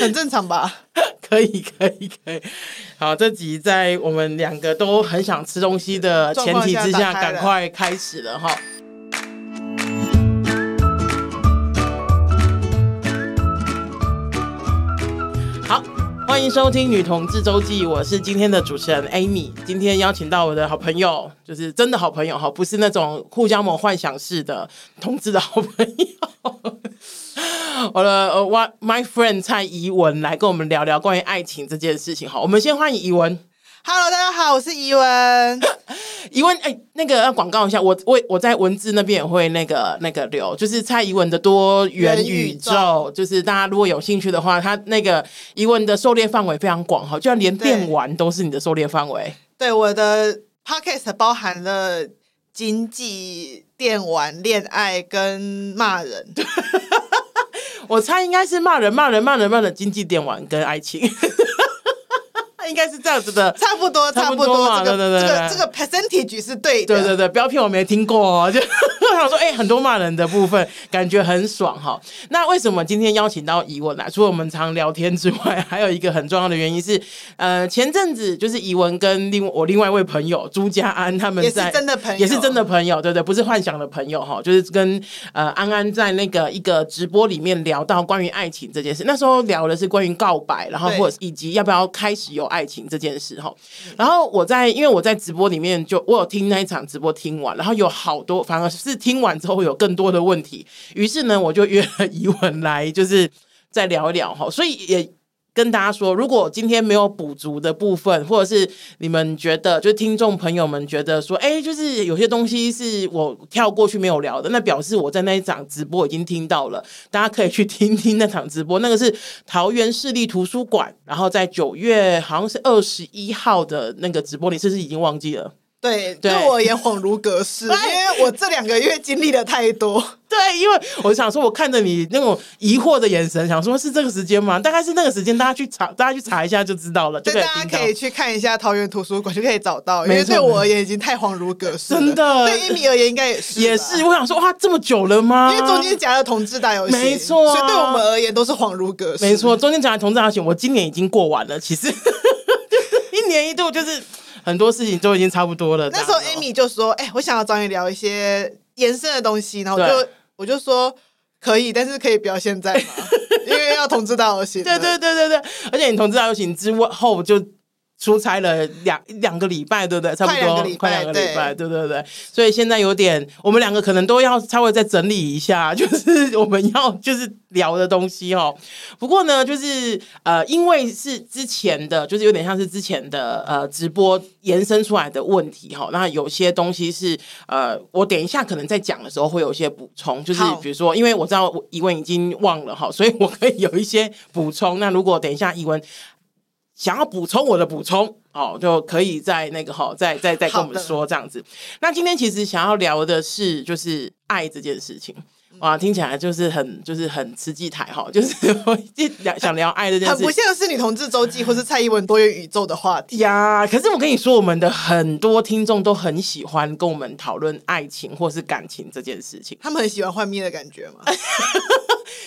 很正常吧？可以，可以，可以。好，这集在我们两个都很想吃东西的前提之下，赶快开始了哈。欢迎收听《女同志周记》，我是今天的主持人 Amy。今天邀请到我的好朋友，就是真的好朋友哈，不是那种互相某幻想式的同志的好朋友。我的呃，my friend 蔡怡文来跟我们聊聊关于爱情这件事情。好，我们先欢迎怡文。Hello，大家好，我是怡文。怡文，哎、欸，那个要广告一下，我我我在文字那边也会那个那个留，就是蔡怡文的多元宇宙，宇宙就是大家如果有兴趣的话，他那个宜文的狩猎范围非常广哈，就像连电玩都是你的狩猎范围。对，我的 podcast 包含了经济、电玩、恋爱跟骂人。我猜应该是骂人、骂人、骂人、骂人，经济、电玩跟爱情。应该是这样子的，差不多，差不多嘛，对对对，这个这个 percentage 是对的，对对对，不要骗我没听过哦，就我想说，哎、欸，很多骂人的部分，感觉很爽哈。那为什么今天邀请到怡文来？除了我们常聊天之外，还有一个很重要的原因是，呃，前阵子就是怡文跟另我另外一位朋友朱家安他们在也是真的朋友，也是真的朋友，对对，不是幻想的朋友哈，就是跟呃安安在那个一个直播里面聊到关于爱情这件事，那时候聊的是关于告白，然后或者以及要不要开始有。爱情这件事哈，然后我在因为我在直播里面就我有听那一场直播听完，然后有好多反而是听完之后有更多的问题，于是呢我就约了怡文来就是再聊一聊哈，所以也。跟大家说，如果今天没有补足的部分，或者是你们觉得，就听众朋友们觉得说，哎，就是有些东西是我跳过去没有聊的，那表示我在那一场直播已经听到了，大家可以去听听那场直播。那个是桃园市立图书馆，然后在九月好像是二十一号的那个直播，你是不是已经忘记了？对，对我也恍如隔世，对因为我这两个月经历了太多。对，因为我想说，我看着你那种疑惑的眼神，想说是这个时间吗？大概是那个时间，大家去查，大家去查一下就知道了。对，大家可以去看一下桃园图书馆，就可以找到。因为对我而言，已经太恍如隔世了。真的，对 Amy 而言，应该也是。也是，我想说，哇，这么久了吗？因为中间夹了同志大游戏，没错、啊，所以对我们而言都是恍如隔世。没错，中间夹了同志大游戏，我今年已经过完了。其实 一年一度就是。很多事情都已经差不多了。那时候 Amy 就说：“哎、欸，我想要找你聊一些延伸的东西。”然后我就我就说：“可以，但是可以不要现在嘛，因为要同志大游行。”对对对对对，而且你同志大游行之后就。出差了两两个礼拜，对不对？差不多快两个礼拜，对对对。所以现在有点，我们两个可能都要稍微再整理一下，就是我们要就是聊的东西哦。不过呢，就是呃，因为是之前的，就是有点像是之前的呃直播延伸出来的问题哈。那有些东西是呃，我等一下可能在讲的时候会有一些补充，就是比如说，因为我知道宜文已经忘了哈，所以我可以有一些补充。那如果等一下疑文。想要补充我的补充，哦，就可以在那个哈，再再再跟我们说这样子。那今天其实想要聊的是，就是爱这件事情。哇，听起来就是很就是很吃鸡台哈，就是我一聊想聊爱这件事，很不像是女同志周记或是蔡依文多元宇宙的话题呀。可是我跟你说，我们的很多听众都很喜欢跟我们讨论爱情或是感情这件事情。他们很喜欢幻灭的感觉吗？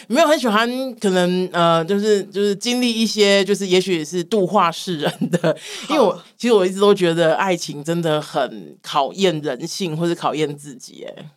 没有很喜欢，可能呃，就是就是经历一些，就是也许是度化世人的。因为我其实我一直都觉得爱情真的很考验人性，或是考验自己。哎。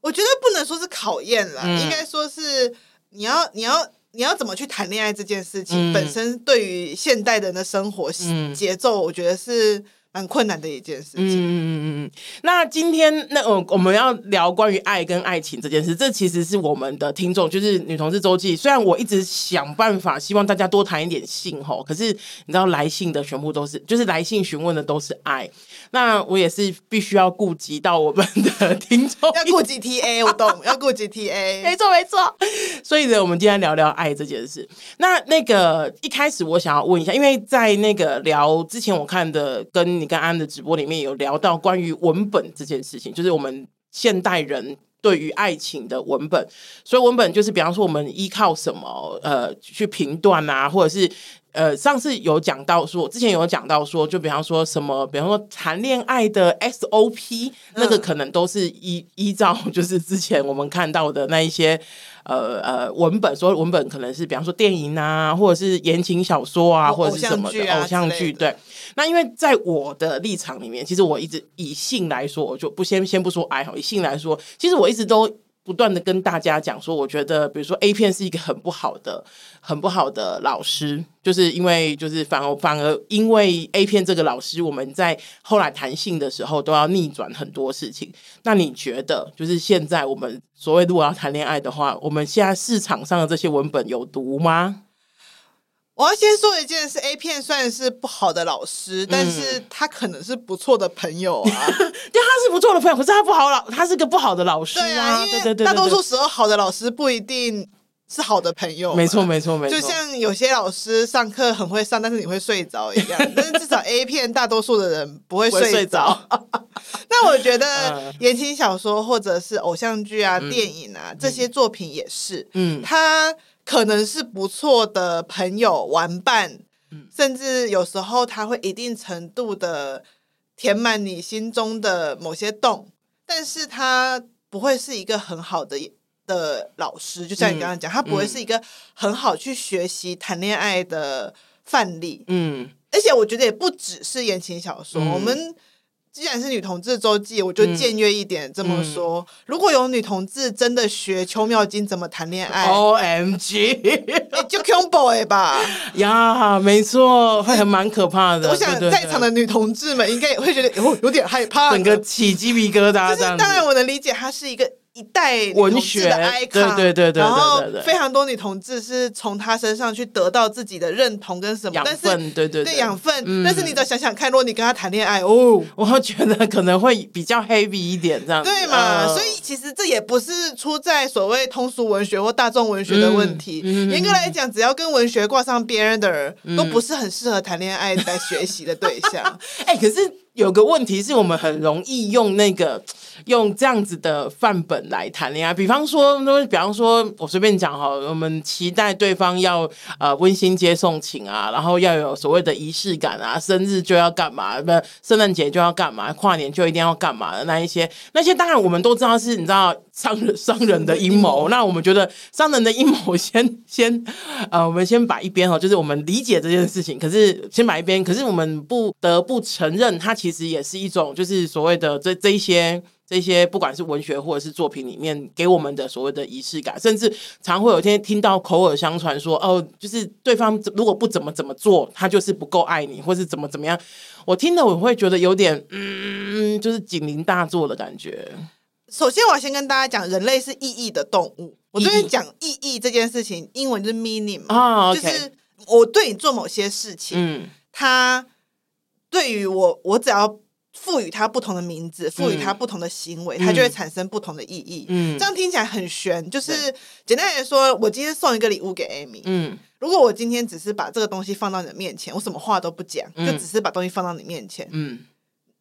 我觉得不能说是考验了，嗯、应该说是你要你要你要怎么去谈恋爱这件事情，嗯、本身对于现代人的生活节奏，我觉得是。蛮困难的一件事情。嗯嗯嗯嗯。那今天那我我们要聊关于爱跟爱情这件事，这其实是我们的听众，就是女同志周记。虽然我一直想办法希望大家多谈一点性吼，可是你知道来信的全部都是，就是来信询问的都是爱。那我也是必须要顾及到我们的听众，要顾及 TA，我懂，要顾及 TA，没错没错。所以呢，我们今天聊聊爱这件事。那那个一开始我想要问一下，因为在那个聊之前，我看的跟。你跟安的直播里面有聊到关于文本这件事情，就是我们现代人对于爱情的文本，所以文本就是比方说我们依靠什么呃去评断啊，或者是呃，上次有讲到说，之前有讲到说，就比方说什么，比方说谈恋爱的 SOP，那个可能都是依依照就是之前我们看到的那一些呃呃文本，所谓文本可能是比方说电影啊，或者是言情小说啊，或者是什么的偶像剧，对。那因为在我的立场里面，其实我一直以性来说，我就不先先不说爱好，以性来说，其实我一直都。不断的跟大家讲说，我觉得比如说 A 片是一个很不好的、很不好的老师，就是因为就是反而反而因为 A 片这个老师，我们在后来谈性的时候都要逆转很多事情。那你觉得，就是现在我们所谓如果要谈恋爱的话，我们现在市场上的这些文本有毒吗？我要先说一件事，A 片算是不好的老师，但是他可能是不错的朋友啊。对，他是不错的朋友，可是他不好老，他是个不好的老师啊。对啊，大多数时候好的老师不一定是好的朋友。没错，没错，没错。就像有些老师上课很会上，但是你会睡着一样。但是至少 A 片大多数的人不会睡着。那我觉得 言情小说或者是偶像剧啊、嗯、电影啊这些作品也是，嗯，他。可能是不错的朋友玩伴，嗯，甚至有时候他会一定程度的填满你心中的某些洞，但是他不会是一个很好的的老师，就像你刚刚讲，他不会是一个很好去学习谈恋爱的范例，嗯，而且我觉得也不只是言情小说，嗯，我们。既然是女同志周记，我就僭越一点这么说：如果有女同志真的学邱妙金怎么谈恋爱，O M G，就 Q boy 吧？呀，没错，会很蛮可怕的。我想在场的女同志们应该也会觉得有有点害怕，整个起鸡皮疙瘩。就是当然，我能理解，她是一个。一代文学的 icon，对对对对，然后非常多女同志是从他身上去得到自己的认同跟什么养分，对对对养分。但是你只要想想看，如果你跟他谈恋爱，哦，我觉得可能会比较 heavy 一点，这样对嘛？所以其实这也不是出在所谓通俗文学或大众文学的问题。严格来讲，只要跟文学挂上边的人，都不是很适合谈恋爱来学习的对象。哎，可是有个问题是我们很容易用那个。用这样子的范本来谈恋爱，比方说，比方说，我随便讲哈，我们期待对方要呃温馨接送情啊，然后要有所谓的仪式感啊，生日就要干嘛，不，圣诞节就要干嘛，跨年就一定要干嘛的那一些，那些当然我们都知道是，你知道商人商人的阴谋。那我们觉得商人的阴谋 先先呃，我们先摆一边哈，就是我们理解这件事情，可是先摆一边，可是我们不得不承认，它其实也是一种就是所谓的这这一些。这些不管是文学或者是作品里面给我们的所谓的仪式感，甚至常会有一天听到口耳相传说，哦，就是对方如果不怎么怎么做，他就是不够爱你，或是怎么怎么样。我听了我会觉得有点，嗯，就是警铃大作的感觉。首先，我要先跟大家讲，人类是意义的动物。我对你讲意义这件事情，英文就是 meaning 嘛，啊，oh. 就是我对你做某些事情，嗯，他对于我，我只要。赋予它不同的名字，赋予它不同的行为，嗯、它就会产生不同的意义。嗯，这样听起来很玄。就是对简单来说，我今天送一个礼物给 Amy。嗯，如果我今天只是把这个东西放到你的面前，我什么话都不讲，嗯、就只是把东西放到你面前。嗯，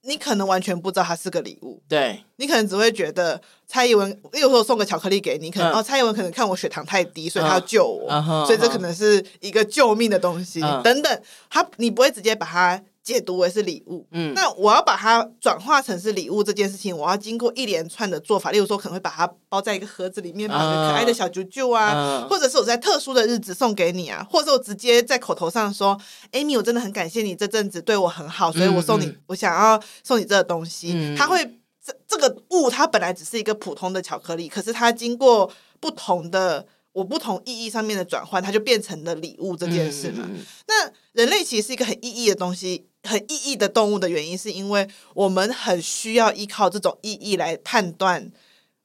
你可能完全不知道它是个礼物。对，你可能只会觉得蔡依文，有时候送个巧克力给你，可能、嗯、哦，蔡依文可能看我血糖太低，所以他要救我，嗯、所以这可能是一个救命的东西。嗯、等等，他你不会直接把它。解读为是礼物，嗯，那我要把它转化成是礼物这件事情，我要经过一连串的做法，例如说可能会把它包在一个盒子里面，把个可爱的小啾啾啊，啊或者是我在特殊的日子送给你啊，或者是我直接在口头上说，Amy，我真的很感谢你这阵子对我很好，所以我送你，嗯嗯、我想要送你这个东西，嗯、它会这这个物它本来只是一个普通的巧克力，可是它经过不同的。我不同意义上面的转换，它就变成了礼物这件事嘛。嗯、那人类其实是一个很意义的东西，很意义的动物的原因，是因为我们很需要依靠这种意义来判断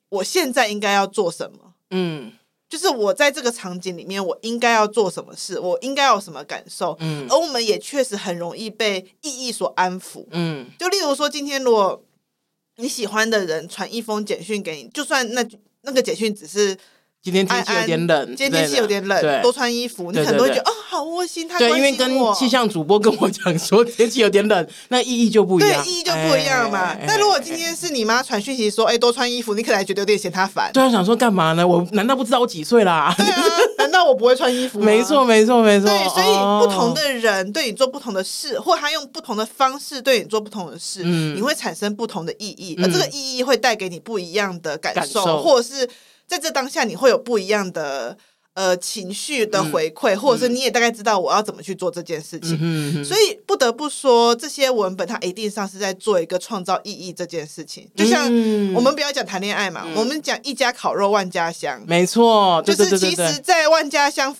我现在应该要做什么。嗯，就是我在这个场景里面，我应该要做什么事，我应该有什么感受。嗯，而我们也确实很容易被意义所安抚。嗯，就例如说，今天如果你喜欢的人传一封简讯给你，就算那那个简讯只是。今天天气有点冷，今天天气有点冷，多穿衣服。你可能会觉得哦，好窝心，他对，因为跟气象主播跟我讲说天气有点冷，那意义就不一样，对，意义就不一样嘛。那、欸、如果今天是你妈传讯息说，哎、欸，多穿衣服，你可能还觉得有点嫌他烦。对啊，想说干嘛呢？我难道不知道我几岁啦？对啊，难道我不会穿衣服吗？没错，没错，没错。对，所以不同的人对你做不同的事，或他用不同的方式对你做不同的事，嗯，你会产生不同的意义，而这个意义会带给你不一样的感受，感受或者是在这当下你会有不一样的。呃，情绪的回馈，嗯、或者是你也大概知道我要怎么去做这件事情，嗯、哼哼，所以不得不说，这些文本它一定上是在做一个创造意义这件事情。就像我们不要讲谈恋爱嘛，嗯、我们讲一家烤肉万家香，没错，就是其实，在万家香。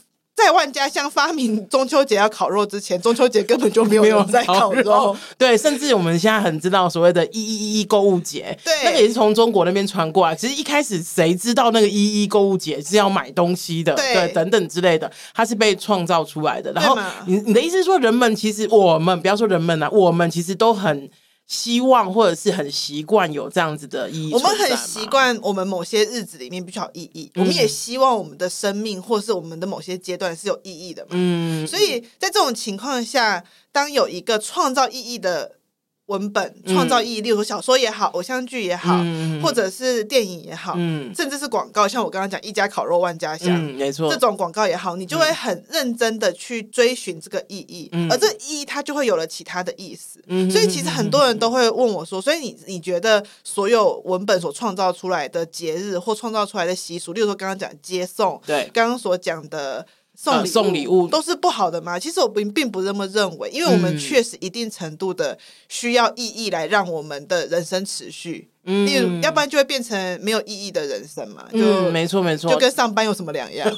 在万家香发明中秋节要烤肉之前，中秋节根本就没有人在烤肉。烤肉对，甚至我们现在很知道所谓的“一一一一购物节”，对，那个也是从中国那边传过来。其实一开始谁知道那个“一一购物节”是要买东西的，对，对，等等之类的，它是被创造出来的。然后你你的意思是说，人们其实我们不要说人们啊，我们其实都很。希望或者是很习惯有这样子的意义，我们很习惯我们某些日子里面必须有意义，嗯、我们也希望我们的生命或是我们的某些阶段是有意义的嘛。嗯，所以在这种情况下，当有一个创造意义的。文本创造意义，例如说小说也好，偶像剧也好，嗯、或者是电影也好，嗯、甚至是广告，像我刚刚讲一家烤肉万家香，嗯、没错，这种广告也好，你就会很认真的去追寻这个意义，嗯、而这意义它就会有了其他的意思。嗯、所以其实很多人都会问我说，所以你你觉得所有文本所创造出来的节日或创造出来的习俗，例如说刚刚讲接送，对，刚刚所讲的。送礼物，送礼物都是不好的吗？其实我并并不这么认为，因为我们确实一定程度的需要意义来让我们的人生持续。嗯，例如，要不然就会变成没有意义的人生嘛。就嗯，没错没错，就跟上班有什么两样？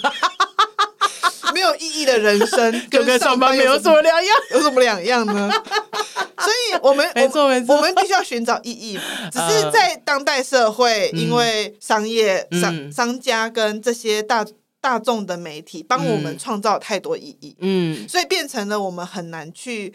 没有意义的人生 跟跟上班没有什么两样？有什么两样呢？所以我们没错没错，我们必须要寻找意义。只是在当代社会，因为商业商商家跟这些大。大众的媒体帮我们创造太多意义，嗯，所以变成了我们很难去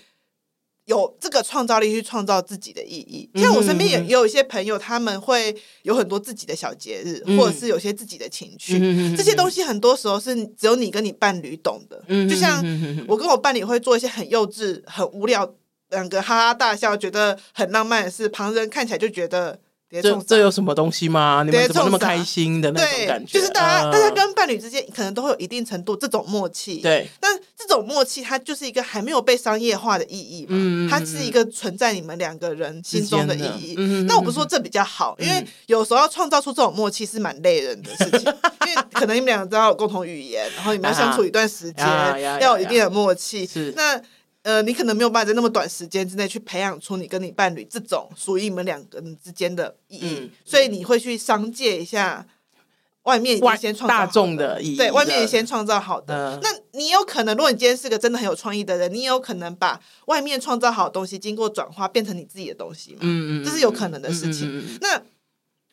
有这个创造力去创造自己的意义。像我身边也也有一些朋友，他们会有很多自己的小节日，或者是有些自己的情趣，这些东西很多时候是只有你跟你伴侣懂的。就像我跟我伴侣会做一些很幼稚、很无聊，两个哈哈大笑，觉得很浪漫的事，旁人看起来就觉得。这这有什么东西吗？你们怎么那么开心的那种感觉？就是大家，大家跟伴侣之间可能都会有一定程度这种默契。对，但这种默契它就是一个还没有被商业化的意义嘛。它是一个存在你们两个人心中的意义。那我不是说这比较好，因为有时候要创造出这种默契是蛮累人的事情，因为可能你们两个都要有共同语言，然后你们要相处一段时间，要有一定的默契。是那。呃，你可能没有办法在那么短时间之内去培养出你跟你伴侣这种属于你们两个人之间的意义，嗯、所以你会去商借一下外面先创造大众的意义，对，外面先创造好的。嗯、那你有可能，如果你今天是个真的很有创意的人，你也有可能把外面创造好的东西经过转化变成你自己的东西嘛？嗯嗯，这是有可能的事情。嗯嗯嗯嗯、那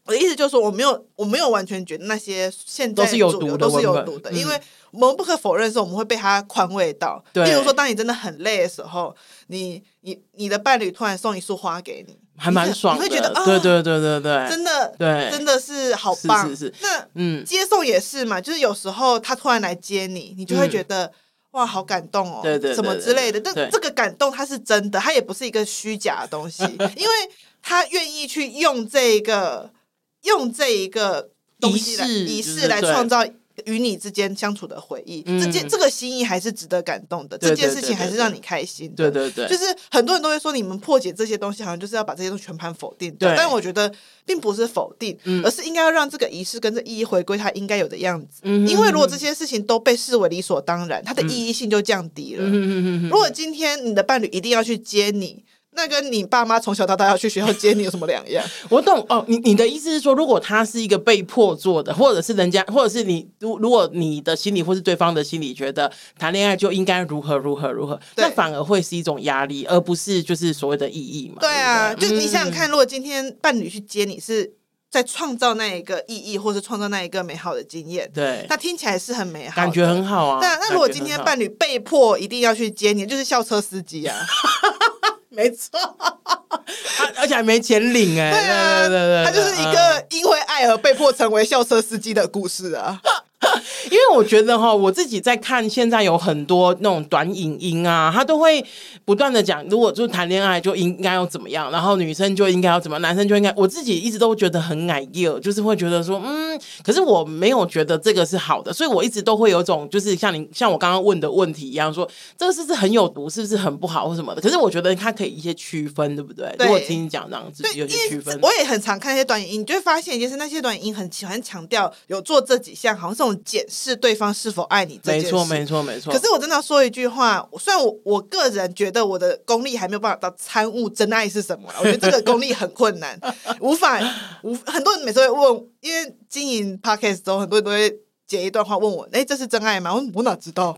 我的意思就是说，我没有，我没有完全觉得那些现在都是有毒的，都是有毒的，因为。我们不可否认是，我们会被他宽慰到。对，例如说，当你真的很累的时候，你你你的伴侣突然送一束花给你，还蛮爽的。你会觉得啊，对对对对对，真的对，真的是好棒。是是是。那嗯，接送也是嘛，就是有时候他突然来接你，你就会觉得哇，好感动哦，对对，什么之类的。但这个感动它是真的，它也不是一个虚假的东西，因为他愿意去用这个用这一个仪式仪式来创造。与你之间相处的回忆，嗯、这件这个心意还是值得感动的。对对对对对，这件事情还是让你开心的。对对对，就是很多人都会说，你们破解这些东西，好像就是要把这些东西全盘否定。对，但我觉得并不是否定，嗯、而是应该要让这个仪式跟这意义回归它应该有的样子。因为如果这些事情都被视为理所当然，它的意义性就降低了。如果今天你的伴侣一定要去接你。那跟你爸妈从小到大要去学校接你有什么两样？我懂哦，你你的意思是说，如果他是一个被迫做的，或者是人家，或者是你，如如果你的心里或是对方的心理觉得谈恋爱就应该如何如何如何，那反而会是一种压力，而不是就是所谓的意义嘛？对啊，对对，就你想想看，如果今天伴侣去接你是在创造那一个意义，或是创造那一个美好的经验，对，那听起来是很美好，感觉很好啊。那那如果今天伴侣被迫一定要去接你，就是校车司机啊。没错，而且还没钱领哎、欸，对啊，对对对，他就是一个因为爱而被迫成为校车司机的故事啊。因为我觉得哈，我自己在看，现在有很多那种短影音啊，他都会不断的讲，如果就谈恋爱就应该要怎么样，然后女生就应该要怎么，男生就应该，我自己一直都觉得很矮幼，就是会觉得说，嗯，可是我没有觉得这个是好的，所以我一直都会有种，就是像你像我刚刚问的问题一样，说这个是不是很有毒，是不是很不好或什么的？可是我觉得它可以一些区分，对不对？如果听你讲这样子，有些区分。我也很常看一些短影音，你就会发现，就是那些短影音很喜欢强调有做这几项，好像这种检视对方是否爱你这件事。没错，没错，没错。可是我真的要说一句话，虽然我我个人觉得我的功力还没有办法到参悟真爱是什么，我觉得这个功力很困难，无法无很多人每次会问，因为经营 podcast 之后，很多人都会截一段话问我，哎，这是真爱吗？我我哪知道？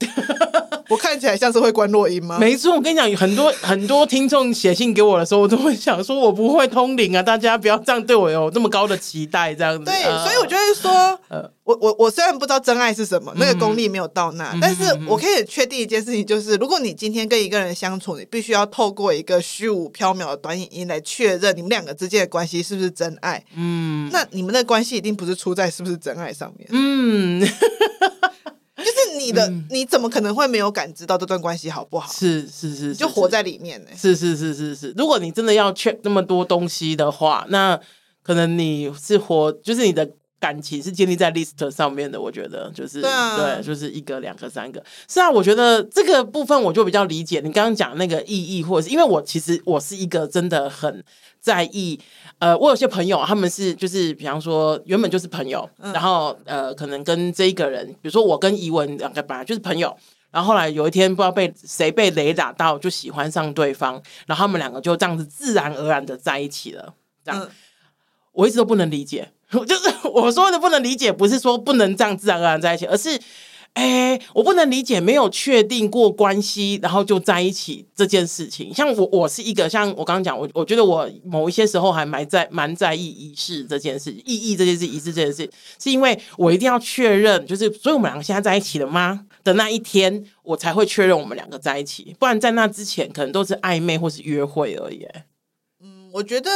我看起来像是会关落音吗？没错，我跟你讲，很多 很多听众写信给我的时候，我都会想说，我不会通灵啊！大家不要这样对我有这么高的期待，这样子。对，所以我就会说，呃、我我我虽然不知道真爱是什么，那个功力没有到那，嗯、但是我可以确定一件事情，就是如果你今天跟一个人相处，你必须要透过一个虚无缥缈的短影音来确认你们两个之间的关系是不是真爱。嗯，那你们的关系一定不是出在是不是真爱上面。嗯。就是你的，嗯、你怎么可能会没有感知到这段关系好不好？是是是，就活在里面呢。是是是是是，如果你真的要 check 那么多东西的话，那可能你是活，就是你的感情是建立在 list 上面的。我觉得就是对，啊、对，就是一个、两个、三个。是啊，我觉得这个部分我就比较理解你刚刚讲那个意义，或者是因为我其实我是一个真的很在意。呃，我有些朋友，他们是就是，比方说原本就是朋友，嗯、然后呃，可能跟这一个人，比如说我跟怡文两个本来就是朋友，然后后来有一天不知道被谁被雷打到，就喜欢上对方，然后他们两个就这样子自然而然的在一起了。这样，嗯、我一直都不能理解，就是我说的不能理解，不是说不能这样自然而然在一起，而是。哎、欸，我不能理解没有确定过关系，然后就在一起这件事情。像我，我是一个像我刚刚讲，我我觉得我某一些时候还蛮在蛮在意仪式这件事，意义这件事，仪式这件事，是因为我一定要确认，就是所以我们两个现在在一起了吗？的那一天，我才会确认我们两个在一起，不然在那之前可能都是暧昧或是约会而已。嗯，我觉得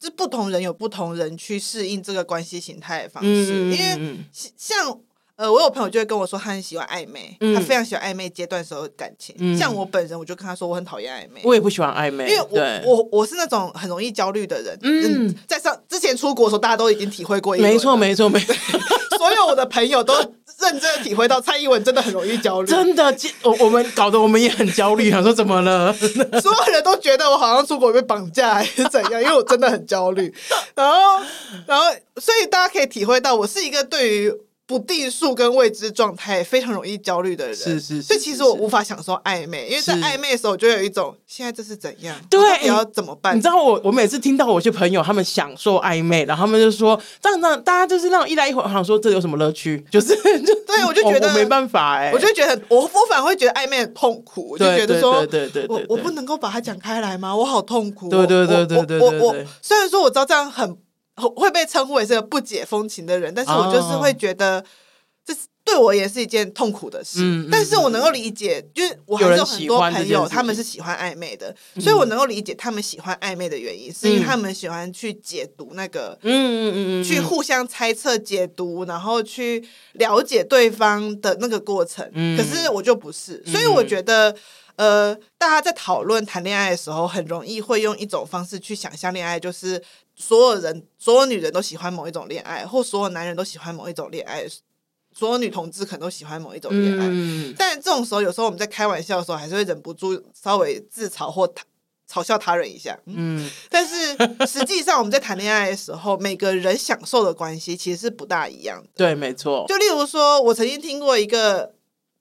这不同人有不同人去适应这个关系形态的方式，嗯、因为像。呃，我有朋友就会跟我说，他很喜欢暧昧，嗯、他非常喜欢暧昧阶段时候的感情。嗯、像我本人，我就跟他说，我很讨厌暧昧。我也不喜欢暧昧，因为我我我是那种很容易焦虑的人。嗯，在上之前出国的时候，大家都已经体会过一。没错，没错，没错。所有我的朋友都认真的体会到，蔡英文真的很容易焦虑。真的，我我们搞得我们也很焦虑，想说怎么了？所有人都觉得我好像出国被绑架还是怎样，因为我真的很焦虑。然后，然后，所以大家可以体会到，我是一个对于。不定数跟未知状态非常容易焦虑的人，是是，是，所以其实我无法享受暧昧，因为在暧昧的时候，我就有一种现在这是怎样，对，你要怎么办？你知道我，我每次听到我些朋友他们享受暧昧，然后他们就说，这样这样，大家就是那种一来一回，好像说这有什么乐趣？就是就对我就觉得没办法哎、欸，我就觉得我我反而会觉得暧昧很痛苦，我就觉得说，对对对，我我不能够把它讲开来吗？我好痛苦，对对对对对，我我虽然说我知道这样很会被称呼为是个不解风情的人，但是我就是会觉得。这是对我也是一件痛苦的事，嗯、但是我能够理解，嗯、就是我还是有很多朋友，他们是喜欢暧昧的，嗯、所以我能够理解他们喜欢暧昧的原因，嗯、是因为他们喜欢去解读那个，嗯嗯嗯嗯，去互相猜测、解读，然后去了解对方的那个过程。嗯、可是我就不是，所以我觉得，嗯、呃，大家在讨论谈恋爱的时候，很容易会用一种方式去想象恋爱，就是所有人、所有女人都喜欢某一种恋爱，或所有男人都喜欢某一种恋爱。所有女同志可能都喜欢某一种恋爱，嗯、但这种时候，有时候我们在开玩笑的时候，还是会忍不住稍微自嘲或嘲笑他人一下。嗯，但是实际上我们在谈恋爱的时候，每个人享受的关系其实是不大一样的。对，没错。就例如说，我曾经听过一个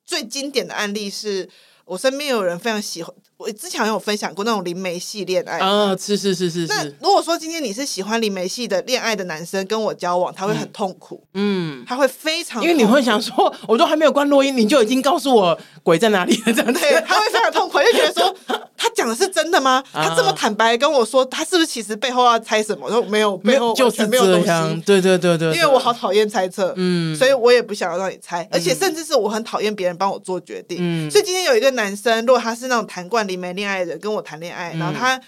最经典的案例是，是我身边有人非常喜欢。我之前有分享过那种灵媒系恋爱啊，是是是是。那如果说今天你是喜欢灵媒系的恋爱的男生跟我交往，他会很痛苦，嗯，他会非常，因为你会想说，我都还没有关录音，你就已经告诉我鬼在哪里了，这样对，他会非常痛苦，就觉得说 他讲的是真的吗？他这么坦白跟我说，他是不是其实背后要猜什么？我说没有，没有，就是没有东西。对对对对，因为我好讨厌猜测，嗯，所以我也不想要让你猜，而且甚至是我很讨厌别人帮我做决定，嗯，所以今天有一个男生，如果他是那种谈惯灵媒恋爱的人。跟我谈恋爱，然后他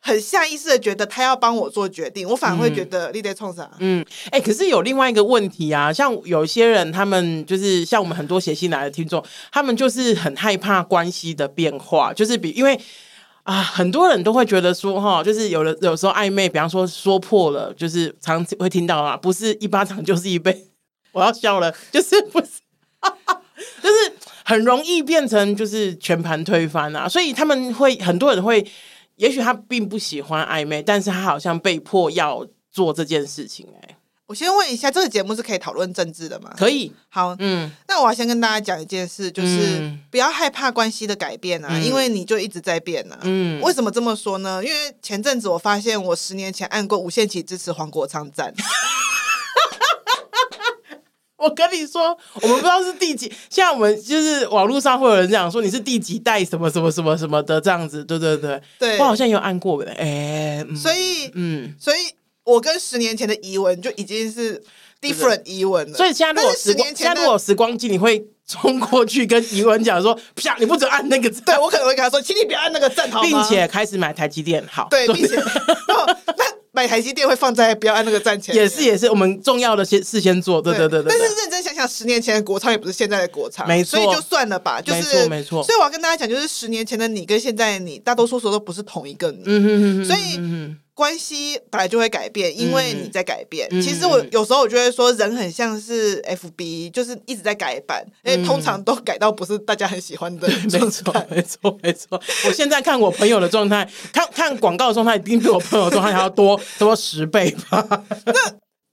很下意识的觉得他要帮我做决定，我反而会觉得你在冲啥？嗯，哎、欸，可是有另外一个问题啊，像有些人，他们就是像我们很多写信来的听众，他们就是很害怕关系的变化，就是比因为啊，很多人都会觉得说哈，就是有的有时候暧昧，比方说说破了，就是常会听到啊，不是一巴掌就是一辈，我要笑了，就是不是，就是很容易变成就是全盘推翻啊，所以他们会很多人会。也许他并不喜欢暧昧，但是他好像被迫要做这件事情、欸。哎，我先问一下，这个节目是可以讨论政治的吗？可以。好，嗯，那我要先跟大家讲一件事，就是不要害怕关系的改变啊，嗯、因为你就一直在变啊。嗯，为什么这么说呢？因为前阵子我发现，我十年前按过无限期支持黄国昌赞。我跟你说，我们不知道是第几，像我们就是网络上会有人这样说，你是第几代什么什么什么什么的这样子，对对对，对我好像有按过的，哎、欸，所以嗯，所以我跟十年前的疑文就已经是 different 疑文了。所以现在如果十年前，现在如果时光机，你会冲过去跟疑文讲说，啪，你不准按那个赞，对我可能会跟他说，请你不要按那个赞，好吗？并且开始买台积电，好，对，并且。买台积电会放在不要按那个赞前，也是也是我们重要的先事先做，对对对对。但是认真想想，十年前的国超也不是现在的国超，没错，所以就算了吧，就是没错没错。所以我要跟大家讲，就是十年前的你跟现在的你，大多数时候都不是同一个你，所以。嗯关系本来就会改变，因为你在改变。嗯、其实我有时候我就会说，人很像是 FB，就是一直在改版，因为通常都改到不是大家很喜欢的 状态。没错，没错，没错。我现在看我朋友的状态，看看广告的状态，一定比我朋友的状态还要多多十倍吧？那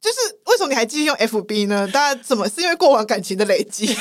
就是为什么你还继续用 FB 呢？大家怎么是因为过往感情的累积？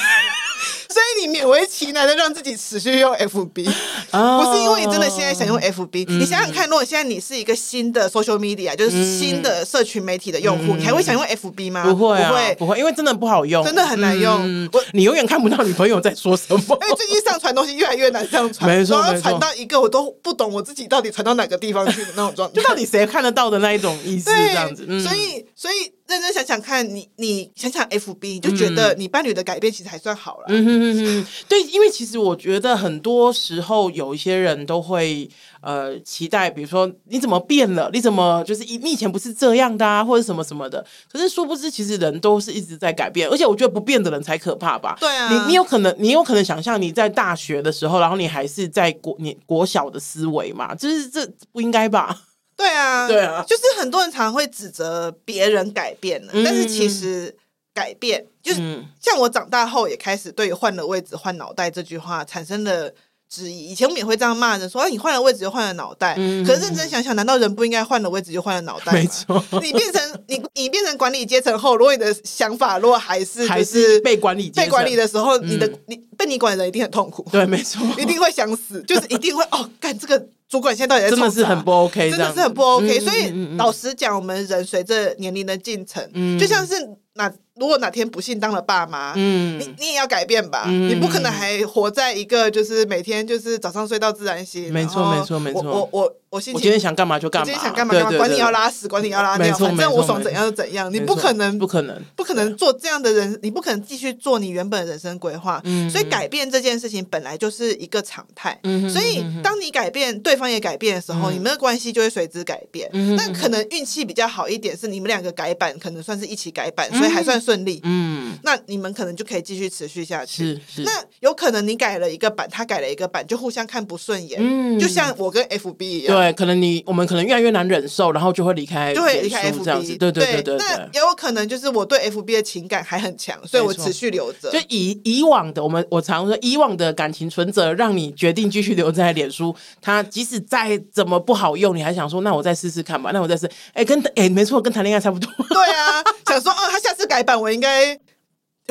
所以你勉为其难的让自己持续用 FB，、oh, 不是因为你真的现在想用 FB。嗯、你想想看，如果现在你是一个新的 social media，就是新的社群媒体的用户，嗯、你还会想用 FB 吗？不会、啊，不会，不会，因为真的不好用，真的很难用。嗯、我你永远看不到女朋友在说什么。因为最近上传东西越来越难上传，没错，然后传到一个我都不懂我自己到底传到哪个地方去的那种状态，就到底谁看得到的那一种意思，这样子。嗯、所以，所以。认真想想看，你你想想 FB，你就觉得你伴侣的改变其实还算好了。嗯嗯嗯嗯，对，因为其实我觉得很多时候有一些人都会呃期待，比如说你怎么变了？你怎么就是你以前不是这样的啊，或者什么什么的。可是殊不知，其实人都是一直在改变，而且我觉得不变的人才可怕吧？对啊，你你有可能你有可能想象你在大学的时候，然后你还是在国你国小的思维嘛，就是这不应该吧？对啊，对啊，就是很多人常常会指责别人改变了，嗯、但是其实改变就是像我长大后也开始对于“换了位置换脑袋”这句话产生了质疑。以前我们也会这样骂人说：“啊，你换了位置就换了脑袋。嗯”可是认真想想，难道人不应该换了位置就换了脑袋吗？没错，你变成你你变成管理阶层后，如果你的想法如果还是还是被管理被管理的时候，嗯、你的你被你管的人一定很痛苦。对，没错，一定会想死，就是一定会哦，干这个。主管现在到底在真的是很不 OK，真的是很不 OK。所以老实讲，我们人随着年龄的进程，就像是哪。如果哪天不幸当了爸妈，嗯，你你也要改变吧，嗯、你不可能还活在一个就是每天就是早上睡到自然醒，没错没错没错。我我我心情，我今天想干嘛就干嘛，今天想干嘛干嘛，管你要拉屎，管你要拉尿，反正我爽怎样就怎样。你不可能不可能不可能做这样的人，你不可能继续做你原本的人生规划。嗯，所以改变这件事情本来就是一个常态。嗯，所以当你改变，对方也改变的时候，你们的关系就会随之改变。嗯，那可能运气比较好一点，是你们两个改版，可能算是一起改版，所以还算顺利。嗯。那你们可能就可以继续持续下去。是是。那有可能你改了一个版，他改了一个版，就互相看不顺眼。嗯。就像我跟 FB 一样。对，可能你我们可能越来越难忍受，然后就会离开，就会离开 FB 这样子。对对对对。那也有可能就是我对 FB 的情感还很强，所以我持续留着。就以以往的我们，我常说以往的感情存折，让你决定继续留在脸书。他即使再怎么不好用，你还想说，那我再试试看吧。那我再试。哎，跟哎没错，跟谈恋爱差不多。对啊，想说哦，他下次改版，我应该。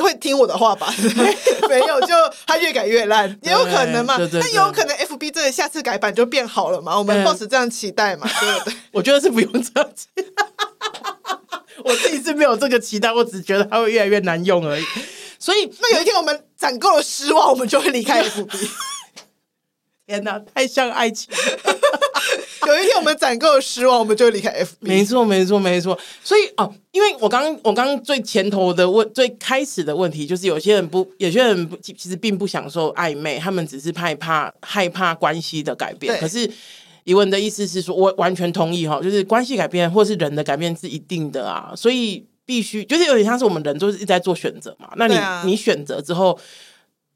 会听我的话吧？没有，就它越改越烂，也有可能嘛。那有可能 FB 这个下次改版就变好了嘛？我们抱持这样期待嘛？对不对？我觉得是不用这样。我自己是没有这个期待，我只觉得它会越来越难用而已。所以，那有一天我们攒够了失望，我们就会离开 FB。天哪，太像爱情。有一天我们攒够了失望，我们就会离开 FB。没错，没错，没错。所以哦，因为我刚我刚刚最前头的问，最开始的问题就是，有些人不，有些人不，其实并不享受暧昧，他们只是害怕害怕关系的改变。可是。怡文的意思是说，我完全同意哈，就是关系改变或是人的改变是一定的啊，所以必须就是有点像是我们人就是一直在做选择嘛。那你、啊、你选择之后，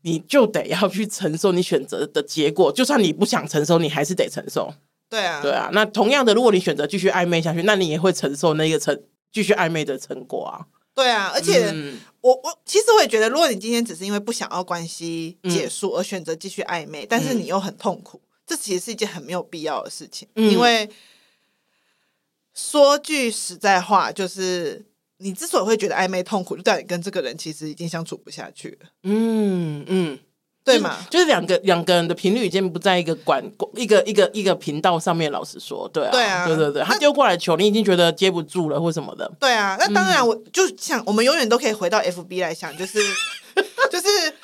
你就得要去承受你选择的结果，就算你不想承受，你还是得承受。对啊，对啊。那同样的，如果你选择继续暧昧下去，那你也会承受那个成继续暧昧的成果啊。对啊，而且、嗯、我我其实我也觉得，如果你今天只是因为不想要关系结束而选择继续暧昧，嗯、但是你又很痛苦。这其实是一件很没有必要的事情，嗯、因为说句实在话，就是你之所以会觉得暧昧痛苦，就代表你跟这个人其实已经相处不下去了。嗯嗯，对嘛？就是两个两个人的频率已经不在一个管一个一个一个频道上面。老实说，对啊，对啊，对对对，他丢过来球，你已经觉得接不住了，或什么的。对啊，那当然，我就想，我们永远都可以回到 FB 来想，就是。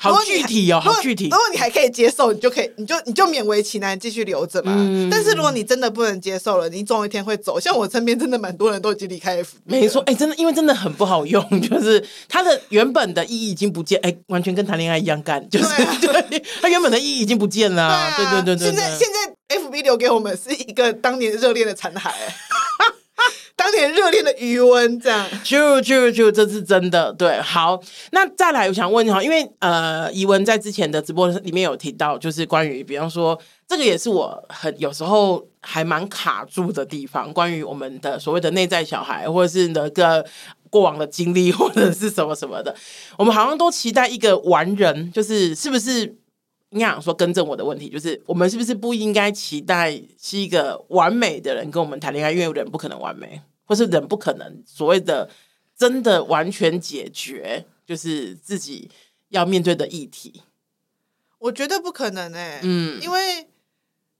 就是好具体哦，好具体。如果你还可以接受，你就可以，你就你就勉为其难继续留着嘛。嗯、但是如果你真的不能接受了，你总有一天会走。像我身边真的蛮多人都已经离开 F。没错，哎、欸，真的，因为真的很不好用，就是它的原本的意义已经不见，哎、欸，完全跟谈恋爱一样干，就是对、它原本的意义已经不见了。对、啊、对对对对。现在现在 FB 留给我们是一个当年热恋的残骸。当年热恋的余温，这样，就就就，这是真的。对，好，那再来，我想问你哈，因为呃，余文在之前的直播里面有提到，就是关于，比方说，这个也是我很有时候还蛮卡住的地方，关于我们的所谓的内在小孩，或者是那个过往的经历，或者是什么什么的，我们好像都期待一个完人，就是是不是？应该想说更正我的问题，就是我们是不是不应该期待是一个完美的人跟我们谈恋爱，因为人不可能完美。或是人不可能所谓的真的完全解决，就是自己要面对的议题。我觉得不可能哎、欸，嗯，因为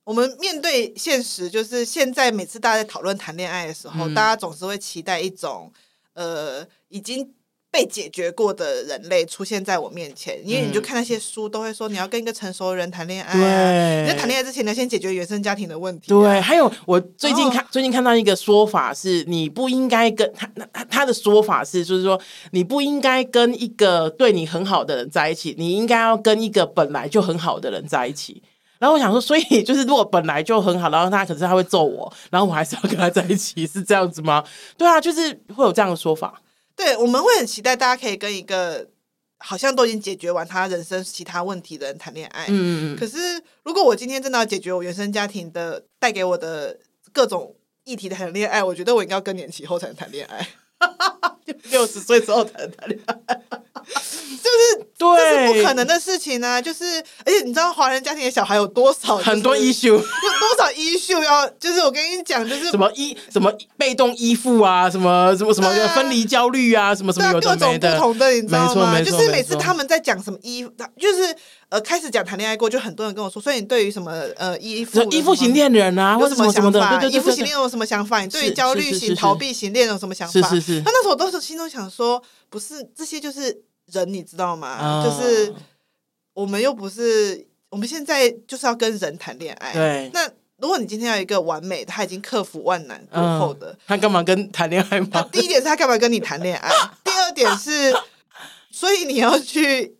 我们面对现实，就是现在每次大家在讨论谈恋爱的时候，嗯、大家总是会期待一种呃已经。被解决过的人类出现在我面前，因为你就看那些书，都会说你要跟一个成熟的人谈恋爱、啊。对，你在谈恋爱之前，你要先解决原生家庭的问题、啊。对，还有我最近看、哦、最近看到一个说法是，你不应该跟他他他的说法是，就是说你不应该跟一个对你很好的人在一起，你应该要跟一个本来就很好的人在一起。然后我想说，所以就是如果本来就很好，然后他可是他会揍我，然后我还是要跟他在一起，是这样子吗？对啊，就是会有这样的说法。对，我们会很期待大家可以跟一个好像都已经解决完他人生其他问题的人谈恋爱。嗯嗯，可是如果我今天真的要解决我原生家庭的带给我的各种议题的谈恋爱，我觉得我应该要更年期后才能谈恋爱。六十岁之后才能谈恋爱，就是对，这是不可能的事情呢、啊。就是，而且你知道华人家庭的小孩有多少、就是？很多 issue，有多少 issue 要？就是我跟你讲，就是什么依什么被动依附啊，什么什么什么分离焦虑啊，什么什么有的没的，各种不同的，你知道吗？就是每次他们在讲什么依附，就是。呃，开始讲谈恋爱过，就很多人跟我说，所以你对于什么呃依附依附型恋人啊，或什么想法？依附型恋人有什么想法？你对于焦虑型逃避型恋人有什么想法？是是是。那那时候我都是心中想说，不是这些就是人，你知道吗？哦、就是我们又不是，我们现在就是要跟人谈恋爱。对。那如果你今天要一个完美，他已经克服万难过后的，嗯、他干嘛跟谈恋爱吗？第一点是他干嘛跟你谈恋爱？第二点是，所以你要去。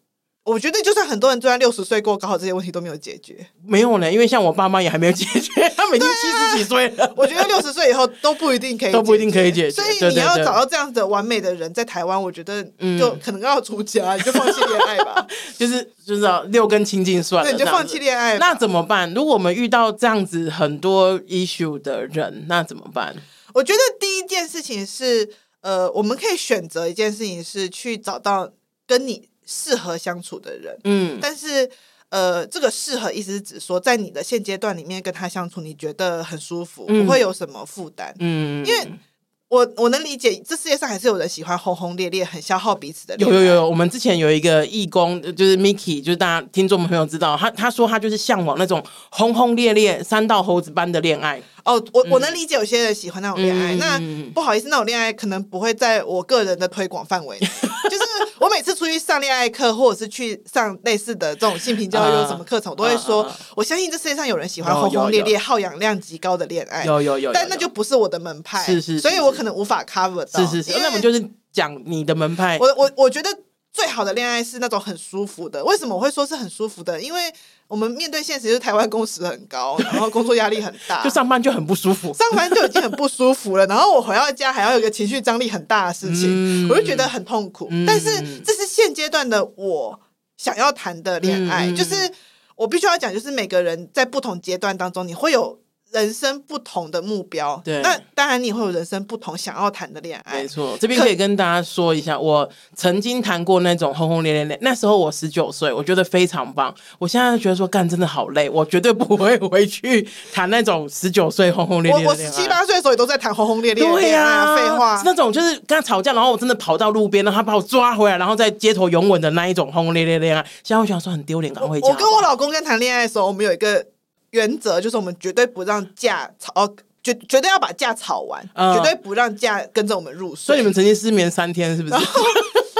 我觉得，就算很多人就算六十岁过，刚好这些问题都没有解决。没有呢，因为像我爸妈也还没有解决，他们已经七十几岁了。我觉得六十岁以后都不一定可以，都不一定可以解决。所以你要找到这样子的完美的人，在台湾，我觉得就可能要出家，你就放弃恋爱吧。就是就是要六根清净算了，你就放弃恋爱。那怎么办？如果我们遇到这样子很多 issue 的人，那怎么办？我觉得第一件事情是，呃，我们可以选择一件事情是去找到跟你。适合相处的人，嗯，但是，呃，这个适合意思是指说，在你的现阶段里面跟他相处，你觉得很舒服，嗯、不会有什么负担，嗯，因为我我能理解，这世界上还是有人喜欢轰轰烈烈、很消耗彼此的。有有有，我们之前有一个义工，就是 Miki，就是大家听众朋友知道，他他说他就是向往那种轰轰烈烈、三道猴子般的恋爱。哦，我我能理解有些人喜欢那种恋爱，嗯、那不好意思，那种恋爱可能不会在我个人的推广范围，就是。我每次出去上恋爱课，或者是去上类似的这种性平教育有什么课程，我都会说，我相信这世界上有人喜欢轰轰烈烈、耗氧量极高的恋爱，有有有，但那就不是我的门派，是是，所以我可能无法 cover 到。是是是，那我们就是讲你的门派。我我我觉得最好的恋爱是那种很舒服的。为什么我会说是很舒服的？因为我们面对现实，就是台湾工时很高，然后工作压力很大，就上班就很不舒服，上班就已经很不舒服了。然后我回到家还要有一个情绪张力很大的事情，嗯、我就觉得很痛苦。嗯、但是这是现阶段的我想要谈的恋爱，嗯、就是我必须要讲，就是每个人在不同阶段当中，你会有。人生不同的目标，对，那当然你会有人生不同想要谈的恋爱。没错，这边可以跟大家说一下，我曾经谈过那种轰轰烈烈恋，那时候我十九岁，我觉得非常棒。我现在觉得说干真的好累，我绝对不会回去谈那种十九岁轰轰烈烈的。我十七八岁的时候也都在谈轰轰烈烈。对呀，废话，那种就是跟他吵架，然后我真的跑到路边，然后他把我抓回来，然后在街头拥吻的那一种轰轰烈烈恋爱。现在我想说很丢脸，赶快回家。我跟我老公在谈恋爱的时候，我们有一个。原则就是我们绝对不让架吵，哦，绝绝对要把架吵完，嗯、绝对不让架跟着我们入睡。所以你们曾经失眠三天，是不是？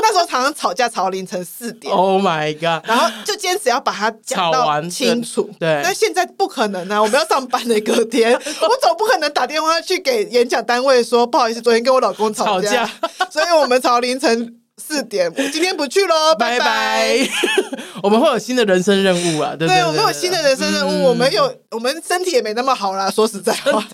那时候常常吵架吵到凌晨四点。Oh my god！然后就坚持要把它讲到清楚。对。但现在不可能啊！我们要上班的隔天，我总不可能打电话去给演讲单位说不好意思，昨天跟我老公吵架，吵架所以我们吵凌晨。四点，我今天不去喽，拜拜。我们会有新的人生任务啊，对对，对，对，对，我们有新的人生任务，嗯、我们有，我们身体也没那么好啦，说实在话。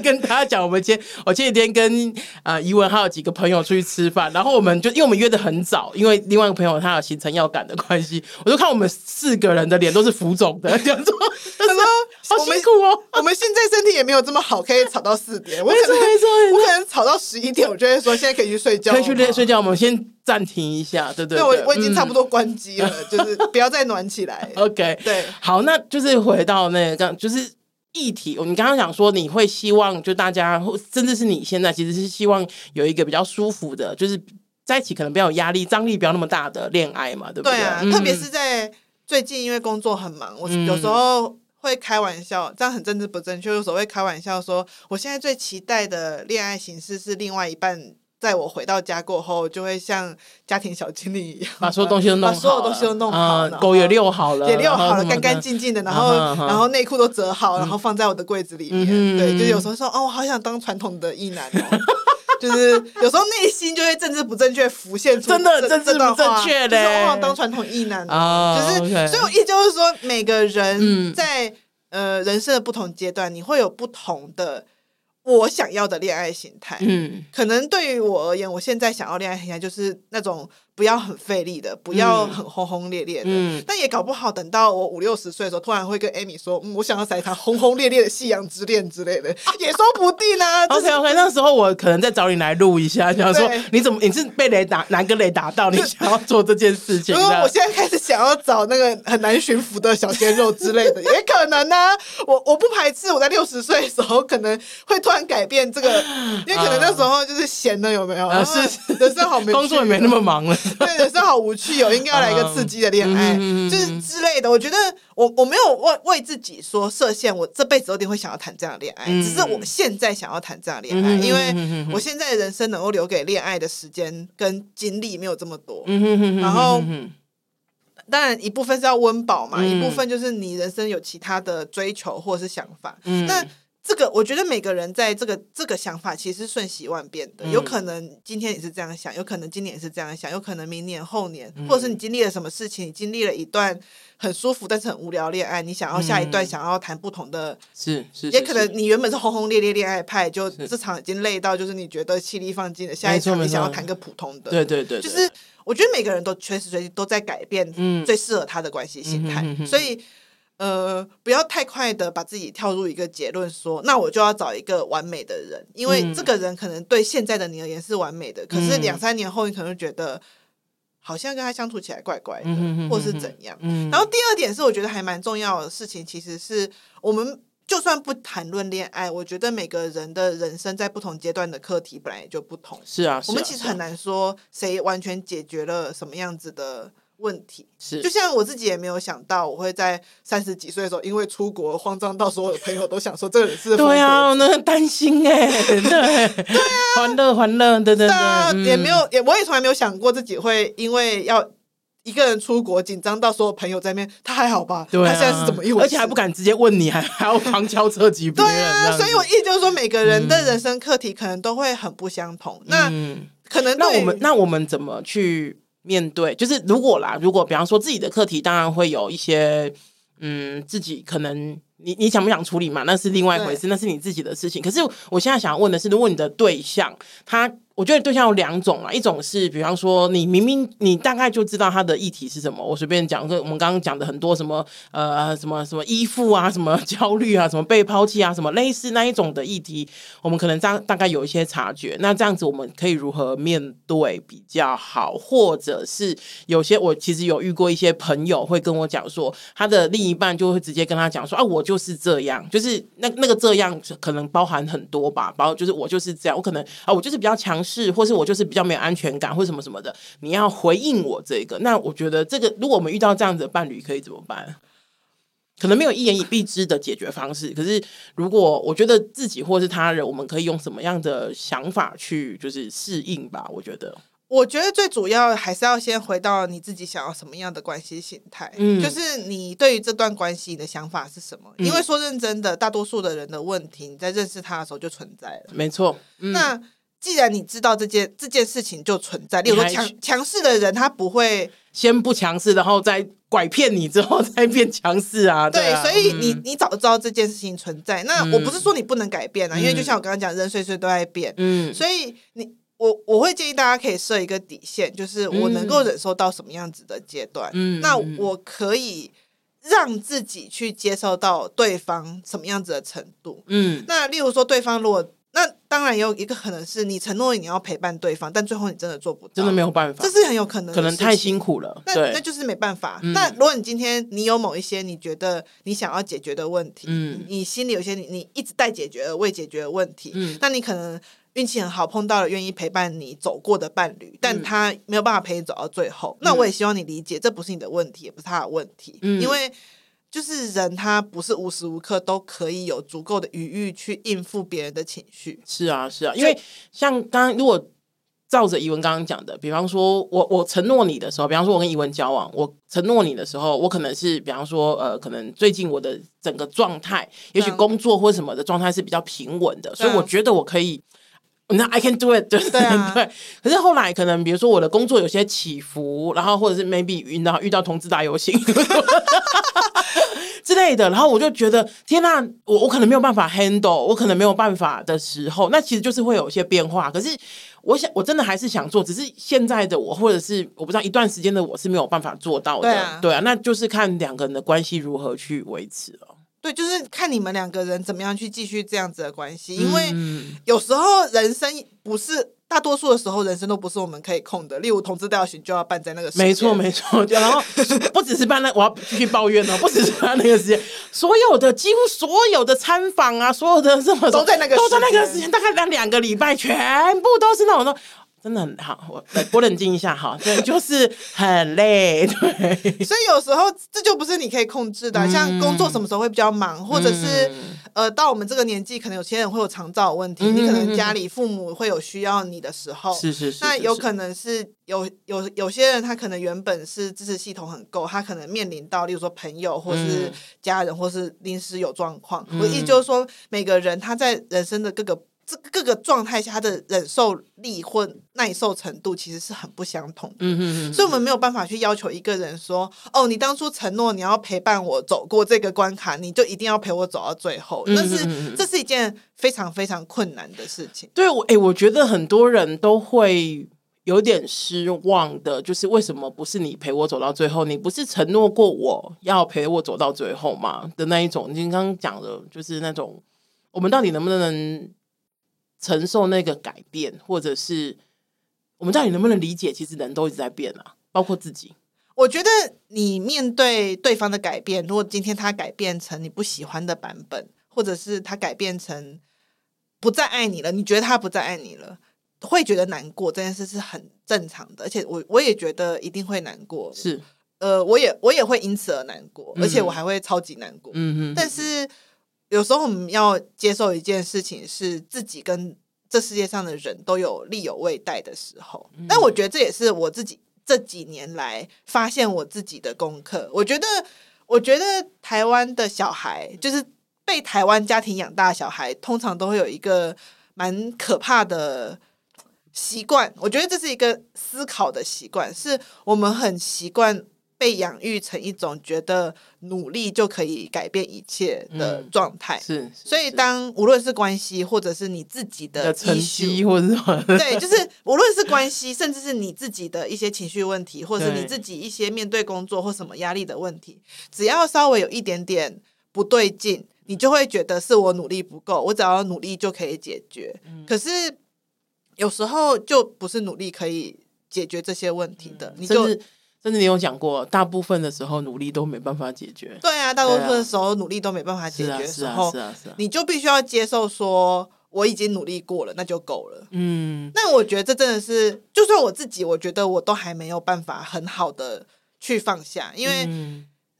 跟大家讲，我们前我前几天跟啊怡文还有几个朋友出去吃饭，然后我们就因为我们约的很早，因为另外一个朋友他有行程要赶的关系，我就看我们四个人的脸都是浮肿的，这样说。他说好辛苦哦，我们现在身体也没有这么好，可以吵到四点。我可能没错，我可能吵到十一点，我就会说现在可以去睡觉，可以去睡觉。我们先暂停一下，对对对，我我已经差不多关机了，嗯、就是不要再暖起来。OK，对，好，那就是回到那个，就是。议题，你刚刚讲说你会希望就大家，甚至是你现在其实是希望有一个比较舒服的，就是在一起可能比较有压力、张力不要那么大的恋爱嘛，对不对？对啊，嗯、特别是在最近因为工作很忙，我有时候会开玩笑，这样很政治不正确，有时候会开玩笑说，我现在最期待的恋爱形式是另外一半。在我回到家过后，就会像家庭小精灵一样，把所有东西都弄好，把所有东西都弄好，狗也遛好了，也遛好了，干干净净的，然后然后内裤都折好，然后放在我的柜子里面。对，就有时候说，哦，我好想当传统的异男哦，就是有时候内心就会政治不正确浮现出真的政治不正确的，我想当传统异男啊，就是，所以我意思就是说，每个人在呃人生的不同阶段，你会有不同的。我想要的恋爱形态，嗯，可能对于我而言，我现在想要恋爱形态就是那种。不要很费力的，不要很轰轰烈烈的，嗯，但也搞不好等到我五六十岁的时候，突然会跟 Amy 说，嗯，我想要来一场轰轰烈烈的夕阳之恋之类的，也说不定呢。OK OK，那时候我可能再找你来录一下，想说你怎么你是被雷打哪个雷打到，你想要做这件事情？因为我现在开始想要找那个很难驯服的小鲜肉之类的，也可能呢。我我不排斥我在六十岁的时候可能会突然改变这个，因为可能那时候就是闲了，有没有？是人生好没工作也没那么忙了。对，人生好无趣哦，应该要来一个刺激的恋爱，嗯、就是之类的。我觉得我我没有为为自己说设限，我这辈子都一定会想要谈这样的恋爱，嗯、只是我现在想要谈这样的恋爱，嗯、因为我现在的人生能够留给恋爱的时间跟精力没有这么多。嗯、然后，当然一部分是要温饱嘛，嗯、一部分就是你人生有其他的追求或者是想法。嗯，那。这个我觉得每个人在这个这个想法其实瞬息万变的，嗯、有可能今天也是这样想，有可能今年也是这样想，有可能明年后年，嗯、或者是你经历了什么事情，你经历了一段很舒服但是很无聊恋爱，你想要下一段想要谈不同的，是是，也可能你原本是轰轰烈烈恋爱派，就这场已经累到就是你觉得气力放尽了，下一场你想要谈个普通的，对对对，就是我觉得每个人都随时随地都在改变最适合他的关系形态，所以。呃，不要太快的把自己跳入一个结论，说那我就要找一个完美的人，因为这个人可能对现在的你而言是完美的，嗯、可是两三年后你可能觉得好像跟他相处起来怪怪的，嗯、或是怎样。嗯、然后第二点是，我觉得还蛮重要的事情，其实是我们就算不谈论恋爱，我觉得每个人的人生在不同阶段的课题本来也就不同。是啊，是啊，我们其实很难说谁完全解决了什么样子的。问题是，就像我自己也没有想到，我会在三十几岁的时候，因为出国慌张到所有的朋友都想说这个人是。对啊，我那很担心哎，对对啊，欢乐欢乐，对对对，也没有也我也从来没有想过自己会因为要一个人出国紧张到所有朋友在面，他还好吧？对，他现在是怎么一回事？而且还不敢直接问你，还还要旁敲侧击。对啊，所以我意思就是说，每个人的人生课题可能都会很不相同。那。可能那我们那我们怎么去面对？就是如果啦，如果比方说自己的课题，当然会有一些，嗯，自己可能你你想不想处理嘛？那是另外一回事，那是你自己的事情。可是我现在想要问的是，如果你的对象他。我觉得对象有两种啊，一种是比方说你明明你大概就知道他的议题是什么，我随便讲个，我们刚刚讲的很多什么呃什么什么依附啊，什么 焦虑啊，什么被抛弃啊，什么类似那一种的议题，我们可能大大概有一些察觉。那这样子我们可以如何面对比较好？或者是有些我其实有遇过一些朋友会跟我讲说，他的另一半就会直接跟他讲说啊，我就是这样，就是那那个这样可能包含很多吧，包就是我就是这样，我可能啊我就是比较强势。是，或是我就是比较没有安全感，或什么什么的，你要回应我这个。那我觉得这个，如果我们遇到这样子的伴侣，可以怎么办？可能没有一言以蔽之的解决方式。可是，如果我觉得自己或是他人，我们可以用什么样的想法去就是适应吧？我觉得，我觉得最主要还是要先回到你自己想要什么样的关系形态。嗯，就是你对于这段关系的想法是什么？嗯，因为说认真的，大多数的人的问题，你在认识他的时候就存在了。没错。嗯，那。既然你知道这件这件事情就存在，例如说强强势的人，他不会先不强势，然后再拐骗你之后再变强势啊。对，对啊，所以你你早就知道这件事情存在。那我不是说你不能改变啊，嗯，因为就像我刚刚讲，人岁岁都在变。嗯，所以你我我会建议大家可以设一个底线，就是我能够忍受到什么样子的阶段。嗯，那我可以让自己去接受到对方什么样子的程度。嗯，那例如说对方如果。那当然也有一个可能是你承诺你要陪伴对方，但最后你真的做不到，真的没有办法，这是很有可能，可能太辛苦了。那那就是没办法。那、嗯、如果你今天你有某一些你觉得你想要解决的问题，嗯，你心里有些你你一直待解决的未解决的问题，嗯，那你可能运气很好碰到了愿意陪伴你走过的伴侣，但他没有办法陪你走到最后。嗯、那我也希望你理解，这不是你的问题，也不是他的问题，嗯，因为。就是人，他不是无时无刻都可以有足够的余裕去应付别人的情绪。是啊，是啊，因为像刚刚如果照着怡文刚刚讲的，比方说我我承诺你的时候，比方说我跟怡文交往，我承诺你的时候，我可能是比方说呃，可能最近我的整个状态，也许工作或什么的状态是比较平稳的，所以我觉得我可以。那 I can do it，对对、啊、对。可是后来可能，比如说我的工作有些起伏，然后或者是 maybe 遇到遇到同志大游行 之类的，然后我就觉得天哪，我我可能没有办法 handle，我可能没有办法的时候，那其实就是会有一些变化。可是我想，我真的还是想做，只是现在的我，或者是我不知道一段时间的我是没有办法做到的。对啊，对啊，那就是看两个人的关系如何去维持了。对，就是看你们两个人怎么样去继续这样子的关系，因为有时候人生不是大多数的时候，人生都不是我们可以控的。例如同志大游行就要办在那个时间，没错没错。然后不只是办那，我要继续抱怨哦，不只是办那个时间，所有的几乎所有的参访啊，所有的什么都在那个都在那个时间，大概两两个礼拜，全部都是那种的。真的很好，我我冷静一下哈，对，就是很累，对，所以有时候这就不是你可以控制的，嗯、像工作什么时候会比较忙，或者是、嗯、呃，到我们这个年纪，可能有些人会有长照问题，嗯、你可能家里父母会有需要你的时候，是是是，那有可能是有有有些人他可能原本是支持系统很够，他可能面临到例如说朋友或是家人，或是临时有状况，我意思就是说每个人他在人生的各个。这各个状态下，他的忍受力或耐受程度其实是很不相同的。嗯嗯嗯。所以，我们没有办法去要求一个人说：“哦，你当初承诺你要陪伴我走过这个关卡，你就一定要陪我走到最后。”但是，这是一件非常非常困难的事情。对我，哎，我觉得很多人都会有点失望的，就是为什么不是你陪我走到最后？你不是承诺过我要陪我走到最后吗？的那一种，你刚刚讲的，就是那种，我们到底能不能？承受那个改变，或者是我们到底能不能理解？其实人都一直在变啊，包括自己。我觉得你面对对方的改变，如果今天他改变成你不喜欢的版本，或者是他改变成不再爱你了，你觉得他不再爱你了，会觉得难过，这件事是很正常的。而且我我也觉得一定会难过，是呃，我也我也会因此而难过，而且我还会超级难过。嗯嗯，但是。有时候我们要接受一件事情，是自己跟这世界上的人都有力有未逮的时候。但我觉得这也是我自己这几年来发现我自己的功课。我觉得，我觉得台湾的小孩，就是被台湾家庭养大的小孩，通常都会有一个蛮可怕的习惯，我觉得这是一个思考的习惯，是我们很习惯。被养育成一种觉得努力就可以改变一切的状态，嗯、是，所以当无论是关系，或者是你自己的成绩，或者是什么，对，就是无论是关系，甚至是你自己的一些情绪问题，或者是你自己一些面对工作或什么压力的问题，只要稍微有一点点不对劲，你就会觉得是我努力不够，我只要努力就可以解决。嗯、可是有时候就不是努力可以解决这些问题的，嗯、你就。甚至你有讲过，大部分的时候努力都没办法解决。对啊，大部分的时候努力都没办法解决的时候，你就必须要接受说我已经努力过了，那就够了。嗯，那我觉得这真的是，就算我自己，我觉得我都还没有办法很好的去放下，因为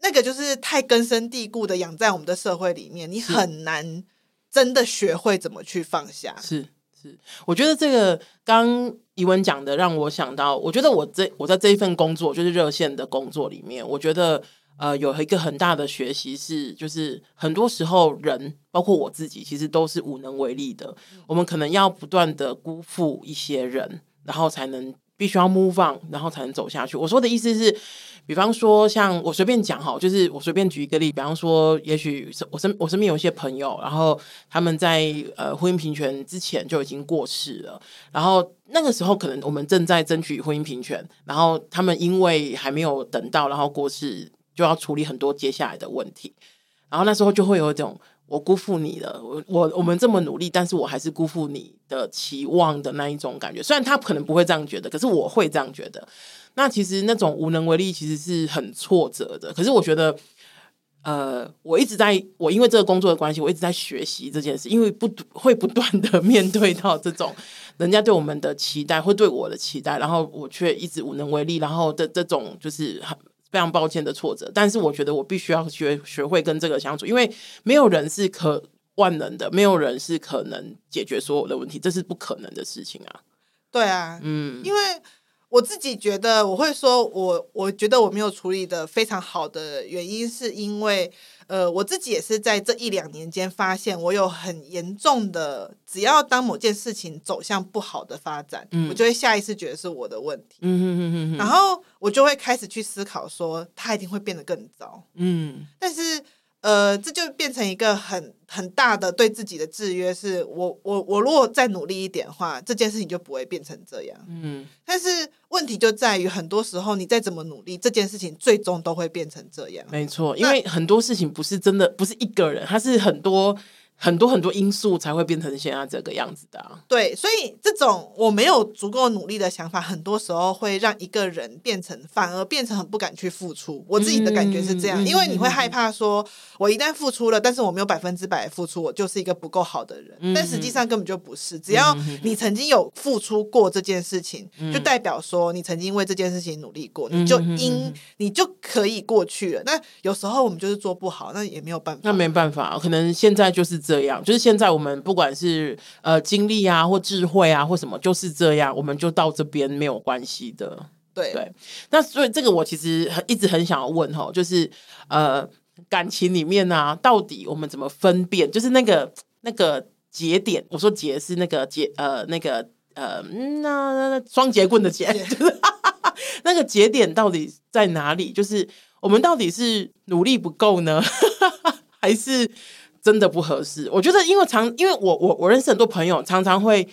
那个就是太根深蒂固的养在我们的社会里面，你很难真的学会怎么去放下。是。是，我觉得这个刚怡文讲的让我想到，我觉得我这我在这一份工作就是热线的工作里面，我觉得呃有一个很大的学习是，就是很多时候人包括我自己，其实都是无能为力的。我们可能要不断的辜负一些人，然后才能必须要 move on，然后才能走下去。我说的意思是。比方说，像我随便讲哈，就是我随便举一个例，比方说，也许我身我身边有一些朋友，然后他们在呃婚姻平权之前就已经过世了，然后那个时候可能我们正在争取婚姻平权，然后他们因为还没有等到，然后过世，就要处理很多接下来的问题，然后那时候就会有一种我辜负你了，我我我们这么努力，但是我还是辜负你的期望的那一种感觉，虽然他可能不会这样觉得，可是我会这样觉得。那其实那种无能为力，其实是很挫折的。可是我觉得，呃，我一直在，我因为这个工作的关系，我一直在学习这件事，因为不会不断的 面对到这种人家对我们的期待，会对我的期待，然后我却一直无能为力，然后的这种就是很非常抱歉的挫折。但是我觉得我必须要学学会跟这个相处，因为没有人是可万能的，没有人是可能解决所有的问题，这是不可能的事情啊。对啊，嗯，因为。我自己觉得，我会说我，我我觉得我没有处理的非常好的原因，是因为，呃，我自己也是在这一两年间发现，我有很严重的，只要当某件事情走向不好的发展，嗯、我就会下意识觉得是我的问题，嗯、然后我就会开始去思考说，它一定会变得更糟，嗯，但是。呃，这就变成一个很很大的对自己的制约，是我我我如果再努力一点的话，这件事情就不会变成这样。嗯，但是问题就在于，很多时候你再怎么努力，这件事情最终都会变成这样。没错，因为很多事情不是真的，不是一个人，它是很多。很多很多因素才会变成现在这个样子的啊。对，所以这种我没有足够努力的想法，很多时候会让一个人变成反而变成很不敢去付出。我自己的感觉是这样，因为你会害怕说，我一旦付出了，但是我没有百分之百付出，我就是一个不够好的人。但实际上根本就不是，只要你曾经有付出过这件事情，就代表说你曾经为这件事情努力过，你就应你就可以过去了。那有时候我们就是做不好，那也没有办法。那没办法，可能现在就是。这样就是现在我们不管是呃精力啊或智慧啊或什么，就是这样，我们就到这边没有关系的。对对，那所以这个我其实一直很想要问哈，就是呃感情里面呢、啊，到底我们怎么分辨？就是那个那个节点，我说节是那个节呃那个呃那双节棍的节，就是 那个节点到底在哪里？就是我们到底是努力不够呢，还是？真的不合适，我觉得，因为常因为我我我认识很多朋友，常常会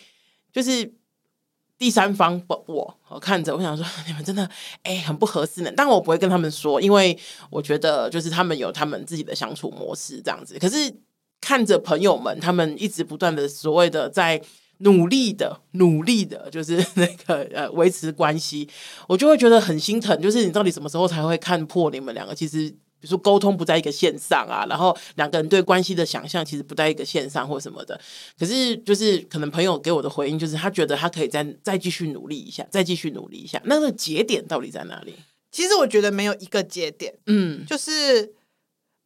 就是第三方我我看着，我想说 你们真的哎、很不合适呢，但我不会跟他们说，因为我觉得就是他们有他们自己的相处模式这样子。可是看着朋友们，他们一直不断的所谓的在努力的努力的，就是那个呃维持关系，我就会觉得很心疼。就是你到底什么时候才会看破你们两个其实？比如说沟通不在一个线上啊，然后两个人对关系的想象其实不在一个线上或什么的。可是就是可能朋友给我的回应就是他觉得他可以再再继续努力一下，再继续努力一下。那个节点到底在哪里？其实我觉得没有一个节点，嗯，就是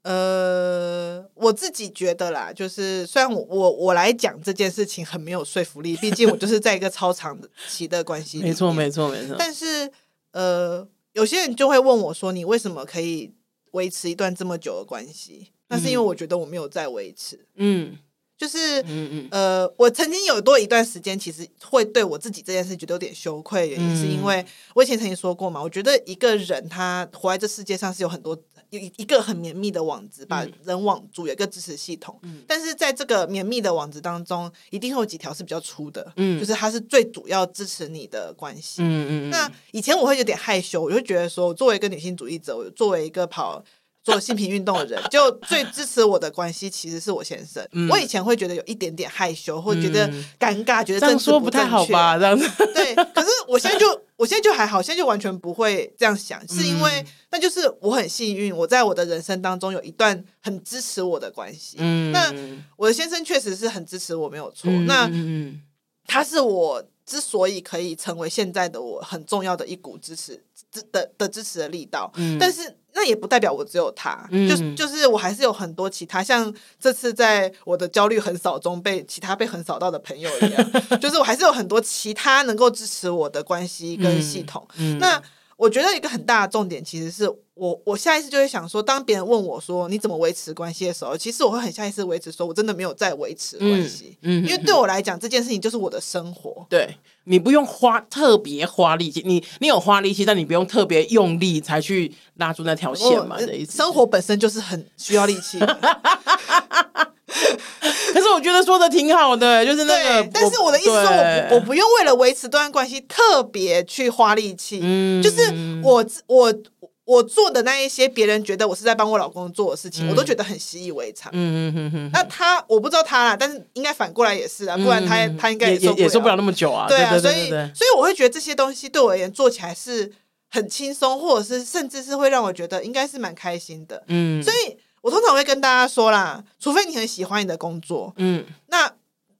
呃，我自己觉得啦，就是虽然我我我来讲这件事情很没有说服力，毕竟我就是在一个超长期的关系没错没错没错。但是呃，有些人就会问我说：“你为什么可以？”维持一段这么久的关系，那是因为我觉得我没有在维持。嗯，就是，嗯嗯，呃，我曾经有多一段时间，其实会对我自己这件事觉得有点羞愧，原因是因为我以前曾经说过嘛，我觉得一个人他活在这世界上是有很多有一一个很绵密的网子把人网住，有一个支持系统，嗯，但是在这个绵密的网子当中，一定会有几条是比较粗的，嗯，就是它是最主要支持你的关系，嗯嗯，那以前我会有点害羞，我就觉得说，作为一个女性主义者，我作为一个跑。做性平运动的人，就最支持我的关系其实是我先生。嗯、我以前会觉得有一点点害羞，或觉得尴尬，嗯、觉得这样说不太好吧？这样子对。可是我现在就，我现在就还好，现在就完全不会这样想，是因为那就是我很幸运，我在我的人生当中有一段很支持我的关系。嗯，那我的先生确实是很支持我，没有错。嗯、那他是我之所以可以成为现在的我很重要的一股支持的的，的支持的力道。嗯，但是。那也不代表我只有他，嗯、就就是我还是有很多其他，像这次在我的焦虑横扫中被其他被横扫到的朋友一样，就是我还是有很多其他能够支持我的关系跟系统。那我觉得一个很大的重点，其实是我我下意识就会想说，当别人问我说你怎么维持关系的时候，其实我会很下意识维持说，我真的没有在维持关系，嗯嗯、因为对我来讲，这件事情就是我的生活。对。你不用花特别花力气，你你有花力气，但你不用特别用力才去拉住那条线嘛？的意思。生活本身就是很需要力气。可是我觉得说的挺好的，就是那个。但是我的意思说我，我不我不用为了维持这段关系特别去花力气，嗯，就是我我。我做的那一些别人觉得我是在帮我老公做的事情，嗯、我都觉得很习以为常。嗯嗯嗯嗯。那他我不知道他啦，但是应该反过来也是啊，不然他、嗯、他应该也也也受不了那么久啊。对啊，所以所以我会觉得这些东西对我而言做起来是很轻松，或者是甚至是会让我觉得应该是蛮开心的。嗯，所以我通常会跟大家说啦，除非你很喜欢你的工作，嗯，那。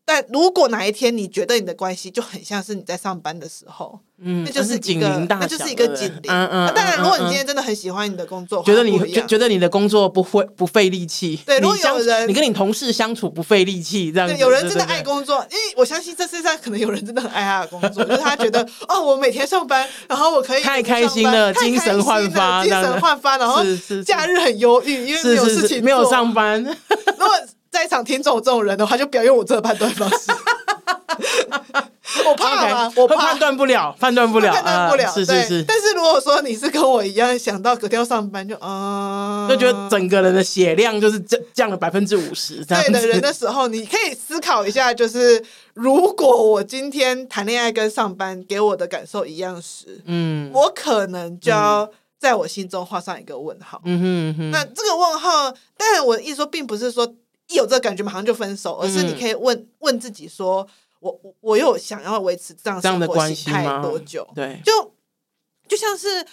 但如果哪一天你觉得你的关系就很像是你在上班的时候，嗯，那就是一个，那就是一个警铃。嗯嗯。当然，如果你今天真的很喜欢你的工作，觉得你觉觉得你的工作不会不费力气，对，如果有人你跟你同事相处不费力气，这样子，有人真的爱工作，因为我相信这世界上可能有人真的很爱他的工作，就是他觉得哦，我每天上班，然后我可以太开心了，精神焕发，精神焕发，然后假日很忧郁，因为没有事情，没有上班。如果在场听众这种人的话，就不要用我这个判断方式。我怕吗？Okay, 我怕判断不了，判断不了，判断不了。呃、是是是。但是如果说你是跟我一样想到隔天要上班就，就啊，就觉得整个人的血量就是降降了百分之五十。对的人的时候，你可以思考一下，就是如果我今天谈恋爱跟上班给我的感受一样时，嗯，我可能就要在我心中画上一个问号。嗯哼，嗯哼。那这个问号，当然我的意思说，并不是说。一有这个感觉马上就分手，而是你可以问、嗯、问自己说：我我我有想要维持这样生活形态多久？对，就就像是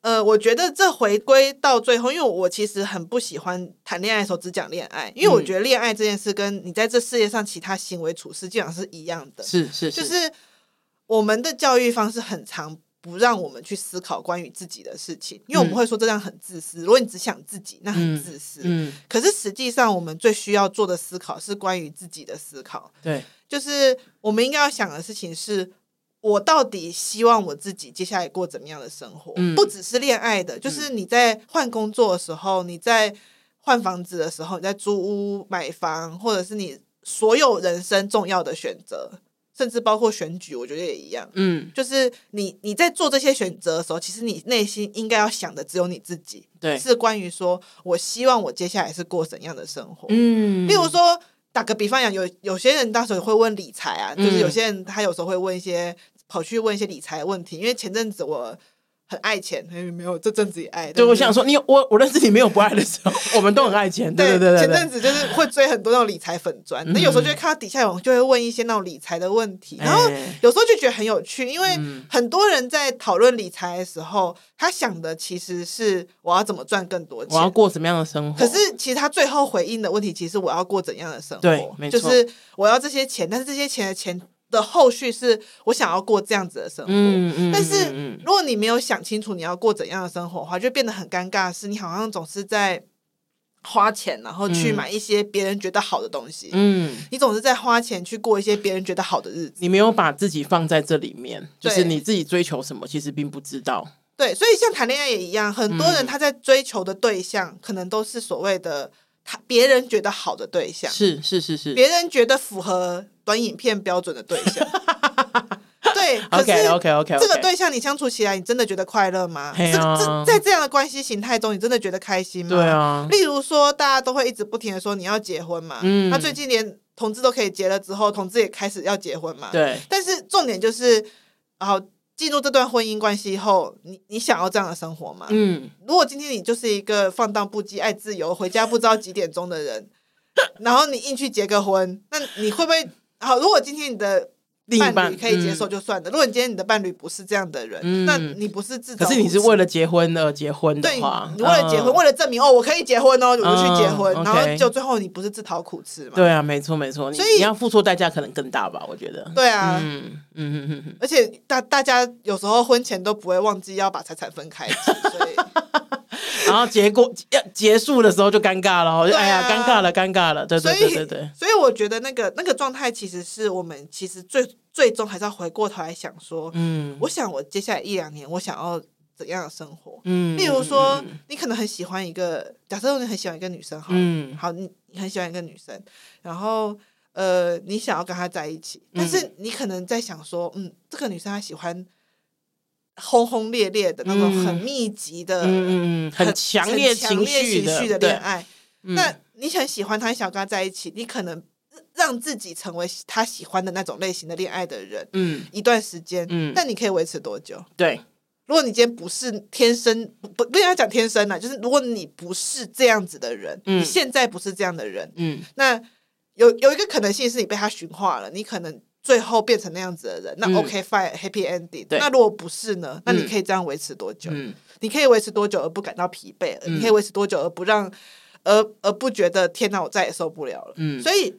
呃，我觉得这回归到最后，因为我其实很不喜欢谈恋爱的时候只讲恋爱，因为我觉得恋爱这件事跟你在这世界上其他行为处事基本上是一样的，是是是，就是我们的教育方式很常。不让我们去思考关于自己的事情，因为我们会说这样很自私。嗯、如果你只想自己，那很自私。嗯，嗯，可是实际上，我们最需要做的思考是关于自己的思考。对，就是我们应该要想的事情是：我到底希望我自己接下来过怎么样的生活？嗯、不只是恋爱的，就是你在换工作的时候，你在换房子的时候，你在租屋买房，或者是你所有人生重要的选择。甚至包括选举，我觉得也一样。嗯，就是你你在做这些选择的时候，其实你内心应该要想的只有你自己。对，是关于说，我希望我接下来是过怎样的生活。嗯，例如说，打个比方讲，有有些人当时会问理财啊，就是有些人他有时候会问一些跑去问一些理财的问题，因为前阵子我。很爱钱，没有这阵子也爱。对，我想说，你我我认识你没有不爱的时候，我们都很爱钱。对对对，前阵子就是会追很多那种理财粉专，那有时候就会看到底下有人就会问一些那种理财的问题，然后有时候就觉得很有趣，因为很多人在讨论理财的时候，他想的其实是我要怎么赚更多钱，我要过什么样的生活。可是其实他最后回应的问题，其实我要过怎样的生活？对，没错，就是我要这些钱，但是这些钱的钱。的后续是我想要过这样子的生活，嗯嗯、但是如果你没有想清楚你要过怎样的生活的话，就变得很尴尬。是你好像总是在花钱，然后去买一些别人觉得好的东西，嗯，你总是在花钱去过一些别人觉得好的日子，你没有把自己放在这里面，就是你自己追求什么，其实并不知道。对，所以像谈恋爱也一样，很多人他在追求的对象可能都是所谓的。他别人觉得好的对象，是是是是，别人觉得符合短影片标准的对象。对，OK OK OK，这个对象你相处起来，你真的觉得快乐吗？啊、这这在这样的关系形态中，你真的觉得开心吗？对啊。例如说，大家都会一直不停的说你要结婚嘛，嗯，他最近连同志都可以结了之后，同志也开始要结婚嘛，对。但是重点就是，然后进入这段婚姻关系后，你你想要这样的生活吗？嗯。如果今天你就是一个放荡不羁、爱自由、回家不知道几点钟的人，然后你硬去结个婚，那你会不会？好，如果今天你的伴侣可以接受就算了。嗯、如果你今天你的伴侣不是这样的人，嗯、那你不是自找。可是你是为了结婚而结婚的话，对，你为了结婚，嗯、为了证明哦，我可以结婚哦，我就去结婚，嗯、然后就最后你不是自讨苦吃嘛？对啊，没错没错，所以你，你要付出代价可能更大吧？我觉得。对啊，嗯嗯嗯嗯，而且大大家有时候婚前都不会忘记要把财产分开，所以。然后结果要结束的时候就尴尬了，啊、哎呀，尴尬了，尴尬了，对对对对对。所以我觉得那个那个状态，其实是我们其实最最终还是要回过头来想说，嗯，我想我接下来一两年我想要怎样的生活，嗯，例如说、嗯、你可能很喜欢一个，假设你很喜欢一个女生，好，嗯，好，你你很喜欢一个女生，然后呃，你想要跟她在一起，但是你可能在想说，嗯，这个女生她喜欢。轰轰烈烈的那种很密集的、嗯、很强烈情绪的恋爱，那你很喜欢他，想跟他在一起，你可能让自己成为他喜欢的那种类型的恋爱的人，嗯，一段时间，嗯，但你可以维持多久？对，如果你今天不是天生不不要讲天生了，就是如果你不是这样子的人，嗯、你现在不是这样的人，嗯，那有有一个可能性是你被他驯化了，你可能。最后变成那样子的人，那 OK fine，happy ending。那如果不是呢？那你可以这样维持多久？你可以维持多久而不感到疲惫？你可以维持多久而不让，而而不觉得天哪，我再也受不了了。所以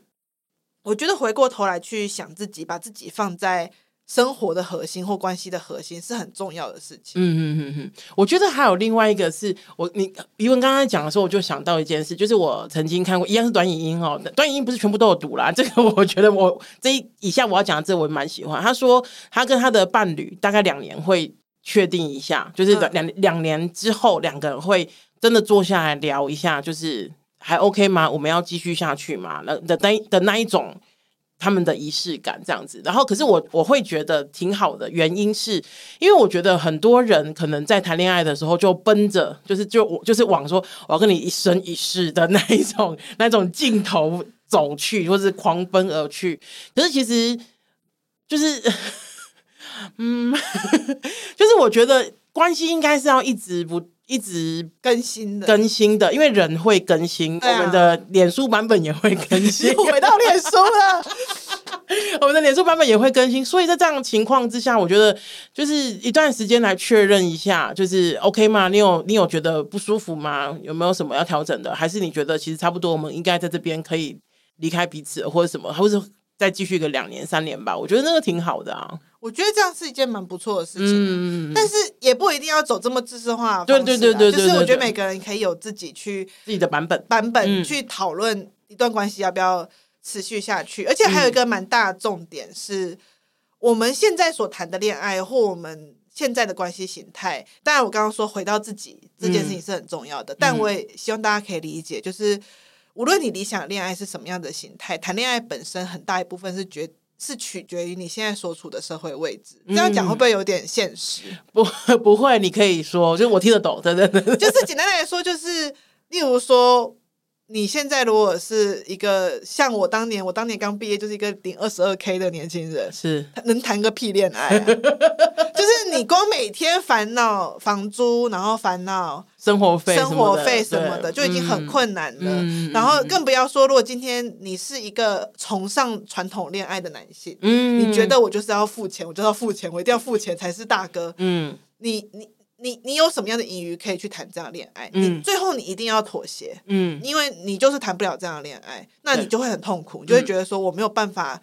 我觉得回过头来去想自己，把自己放在。生活的核心或关系的核心是很重要的事情。嗯嗯嗯嗯，我觉得还有另外一个是我你怡文刚刚讲的时候，我就想到一件事，就是我曾经看过一样是短影音哦，短影音不是全部都有读啦。这个我觉得我这一以下我要讲的这我蛮喜欢。他说他跟他的伴侣大概两年会确定一下，就是两两年之后两个人会真的坐下来聊一下，就是还 OK 吗？我们要继续下去吗？那的那的那一种。他们的仪式感这样子，然后可是我我会觉得挺好的，原因是因为我觉得很多人可能在谈恋爱的时候就奔着就是就我就是往说我要跟你一生一世的那一种那种尽头走去，或是狂奔而去。可是其实就是 嗯，就是我觉得关系应该是要一直不。一直更新的，更新的，因为人会更新，啊、我们的脸书版本也会更新。回到脸书了，我们的脸书版本也会更新。所以在这样的情况之下，我觉得就是一段时间来确认一下，就是 OK 吗？你有你有觉得不舒服吗？有没有什么要调整的？还是你觉得其实差不多，我们应该在这边可以离开彼此，或者什么，或者再继续个两年三年吧？我觉得那个挺好的啊。我觉得这样是一件蛮不错的事情，嗯，但是也不一定要走这么知识化的方式。对对对对，就是我觉得每个人可以有自己去自己的版本。版本去讨论一段关系要不要持续下去。而且还有一个蛮大的重点是，我们现在所谈的恋爱或我们现在的关系形态，当然我刚刚说回到自己这件事情是很重要的，但我也希望大家可以理解，就是无论你理想恋爱是什么样的形态，谈恋爱本身很大一部分是觉。是取决于你现在所处的社会位置，这样讲会不会有点现实？嗯、不，不会。你可以说，就是我听得懂，对对对。就是简单来说，就是例如说，你现在如果是一个像我当年，我当年刚毕业，就是一个领二十二 K 的年轻人，是。能谈个屁恋爱啊？就是你光每天烦恼房租，然后烦恼。生活费、生活费什么的就已经很困难了，嗯、然后更不要说，如果今天你是一个崇尚传统恋爱的男性，嗯，你觉得我就是要付钱，我就要付钱，我一定要付钱才是大哥，嗯，你你你你有什么样的隐喻可以去谈这样的恋爱？嗯，你最后你一定要妥协，嗯，因为你就是谈不了这样的恋爱，那你就会很痛苦，你就会觉得说我没有办法，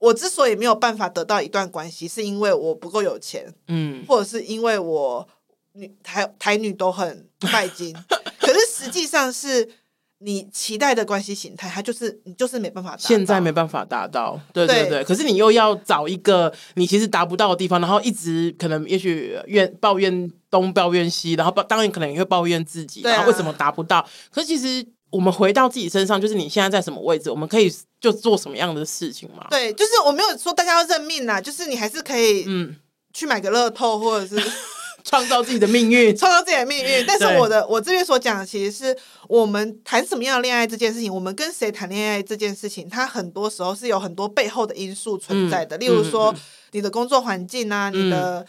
我之所以没有办法得到一段关系，是因为我不够有钱，嗯，或者是因为我。女台台女都很拜金，可是实际上是你期待的关系形态，它就是你就是没办法达到，现在没办法达到，对对对。对，可是你又要找一个你其实达不到的地方，然后一直可能也许怨抱怨东抱怨西，然后当然可能也会抱怨自己，然后为什么达不到？可是其实我们回到自己身上，就是你现在在什么位置，我们可以就做什么样的事情嘛？对，就是我没有说大家要认命啊，就是你还是可以嗯去买个乐透，或者是创造自己的命运，创造自己的命运。但是我的我这边所讲的，其实是我们谈什么样的恋爱这件事情，我们跟谁谈恋爱这件事情，它很多时候是有很多背后的因素存在的，嗯、例如说、嗯、你的工作环境啊，你的。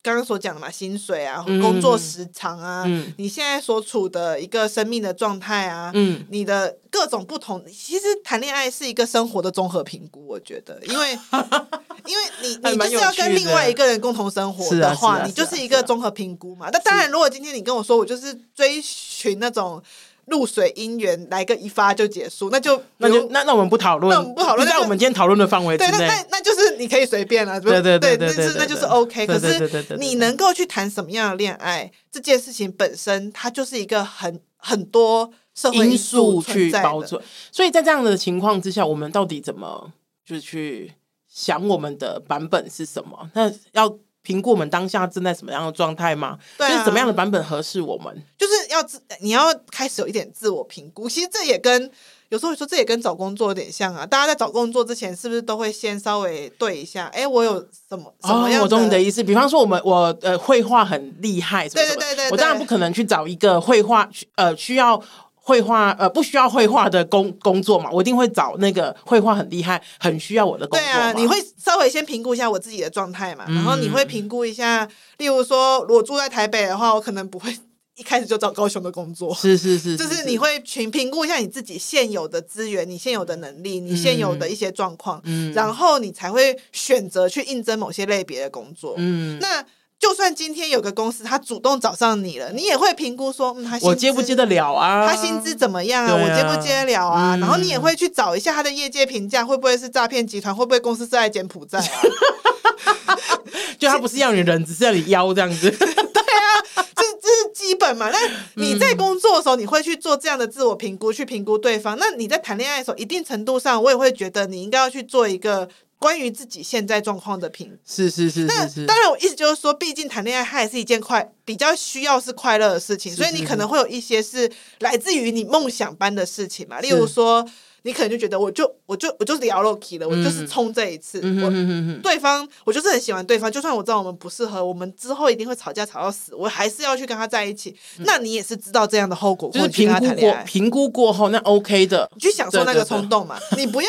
嗯刚刚所讲的嘛，薪水啊，工作时长啊，嗯、你现在所处的一个生命的状态啊，嗯、你的各种不同，其实谈恋爱是一个生活的综合评估，我觉得，因为 因为你你就是要跟另外一个人共同生活的话，你就是一个综合评估嘛。那当然，如果今天你跟我说我就是追寻那种。露水姻缘来个一发就结束，那就那就那那我们不讨论，那我们不讨论，在我们今天讨论的范围之内。对，那那那就是你可以随便了，对对对对，那是那就是 OK。可是你能够去谈什么样的恋爱，这件事情本身它就是一个很很多社会因素去包装。所以在这样的情况之下，我们到底怎么就是去想我们的版本是什么？那要。评估我们当下正在什么样的状态吗？对啊，就是怎么样的版本合适我们？就是要自你要开始有一点自我评估。其实这也跟有时候说这也跟找工作有点像啊。大家在找工作之前，是不是都会先稍微对一下？哎，我有什么什么样的？哦，我懂你的意思。比方说，我们我呃绘画很厉害什么什么，对对对对，我当然不可能去找一个绘画呃需要。绘画呃不需要绘画的工工作嘛，我一定会找那个绘画很厉害、很需要我的工作。对啊，你会稍微先评估一下我自己的状态嘛，嗯、然后你会评估一下，例如说，如果住在台北的话，我可能不会一开始就找高雄的工作。是是是，就是你会评评估一下你自己现有的资源、你现有的能力、你现有的一些状况，嗯、然后你才会选择去应征某些类别的工作。嗯，那。就算今天有个公司他主动找上你了，你也会评估说，嗯，他我接不接得了啊？他薪资怎么样啊？啊我接不接得了啊？嗯、然后你也会去找一下他的业界评价，会不会是诈骗集团？会不会公司是在柬埔寨啊？就他不是要你人，只是要你腰这样子。对啊，这这是基本嘛。那你在工作的时候，你会去做这样的自我评估，去评估对方。那你在谈恋爱的时候，一定程度上，我也会觉得你应该要去做一个。关于自己现在状况的评。是是是，那当然我意思就是说，毕竟谈恋爱它也是一件快比较需要是快乐的事情，所以你可能会有一些是来自于你梦想般的事情嘛。例如说，你可能就觉得我就我就我就是聊 Loki 了，我就是冲这一次，我对方我就是很喜欢对方，就算我知道我们不适合，我们之后一定会吵架吵到死，我还是要去跟他在一起。那你也是知道这样的后果，就是评估过评估过后那 OK 的，你去享受那个冲动嘛，你不要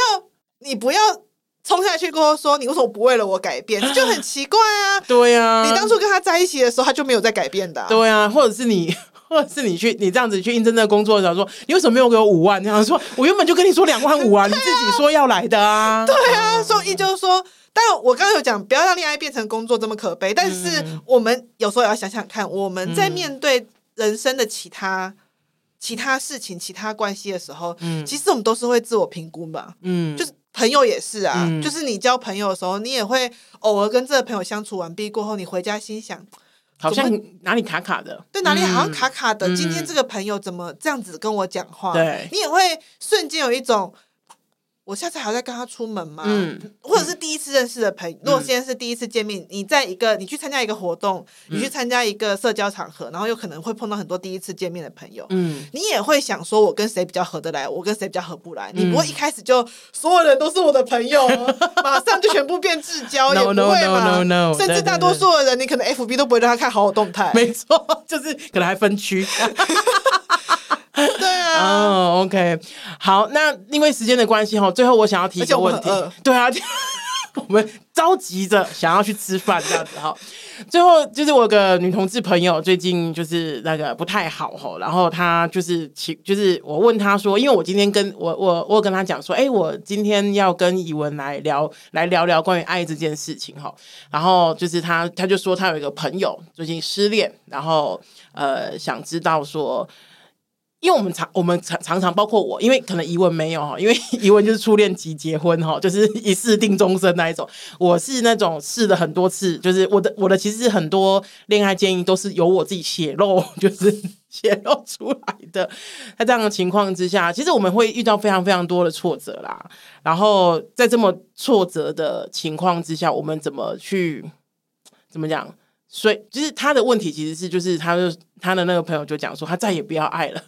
你不要。冲下去过后说，你为什么不为了我改变？这就很奇怪啊！对呀，你当初跟他在一起的时候，他就没有在改变的。对啊，或者是你，或者是你去，你这样子去应征那个工作的时候，说你为什么没有给我五万？这样说，我原本就跟你说两万五啊，你自己说要来的啊。对啊，所以就是说，但我刚刚有讲，不要让恋爱变成工作这么可悲。但是我们有时候也要想想看，我们在面对人生的其他其他事情、其他关系的时候，嗯，其实我们都是会自我评估嘛，嗯，就是。朋友也是啊，嗯、就是你交朋友的时候，你也会偶尔跟这个朋友相处完毕过后，你回家心想，好像哪里卡卡的，对，哪里好像卡卡的。嗯、今天这个朋友怎么这样子跟我讲话？对，你也会瞬间有一种。我下次还要再跟他出门吗？嗯，或者是第一次认识的朋友，嗯、如果现在是第一次见面，你在一个你去参加一个活动，嗯、你去参加一个社交场合，然后有可能会碰到很多第一次见面的朋友，嗯，你也会想说，我跟谁比较合得来，我跟谁比较合不来？嗯、你不会一开始就所有人都是我的朋友，马上就全部变至交，也 不会嘛 no, no, no, no, 甚至大多数的人，你可能 FB 都不会让他看好友动态，没错，就是可能还分区。对啊，哦、oh,，OK，好，那因为时间的关系哈，最后我想要提一个问题，对啊，我们着急着想要去吃饭这样子哈。最后就是我有个女同志朋友最近就是那个不太好哈，然后她就是请，就是我问她说，因为我今天跟我我我有跟她讲说，哎，我今天要跟以文来聊来聊聊关于爱这件事情哈，然后就是她她就说她有一个朋友最近失恋，然后呃想知道说。因为我们常我们常常常包括我，因为可能疑问没有哈，因为 疑问就是初恋即结婚哈，就是一试定终身那一种。我是那种试了很多次，就是我的我的其实很多恋爱建议都是由我自己泄露，就是泄露出来的。在这样的情况之下，其实我们会遇到非常非常多的挫折啦。然后在这么挫折的情况之下，我们怎么去怎么讲？所以其实他的问题其实是就是他就他的那个朋友就讲说，他再也不要爱了。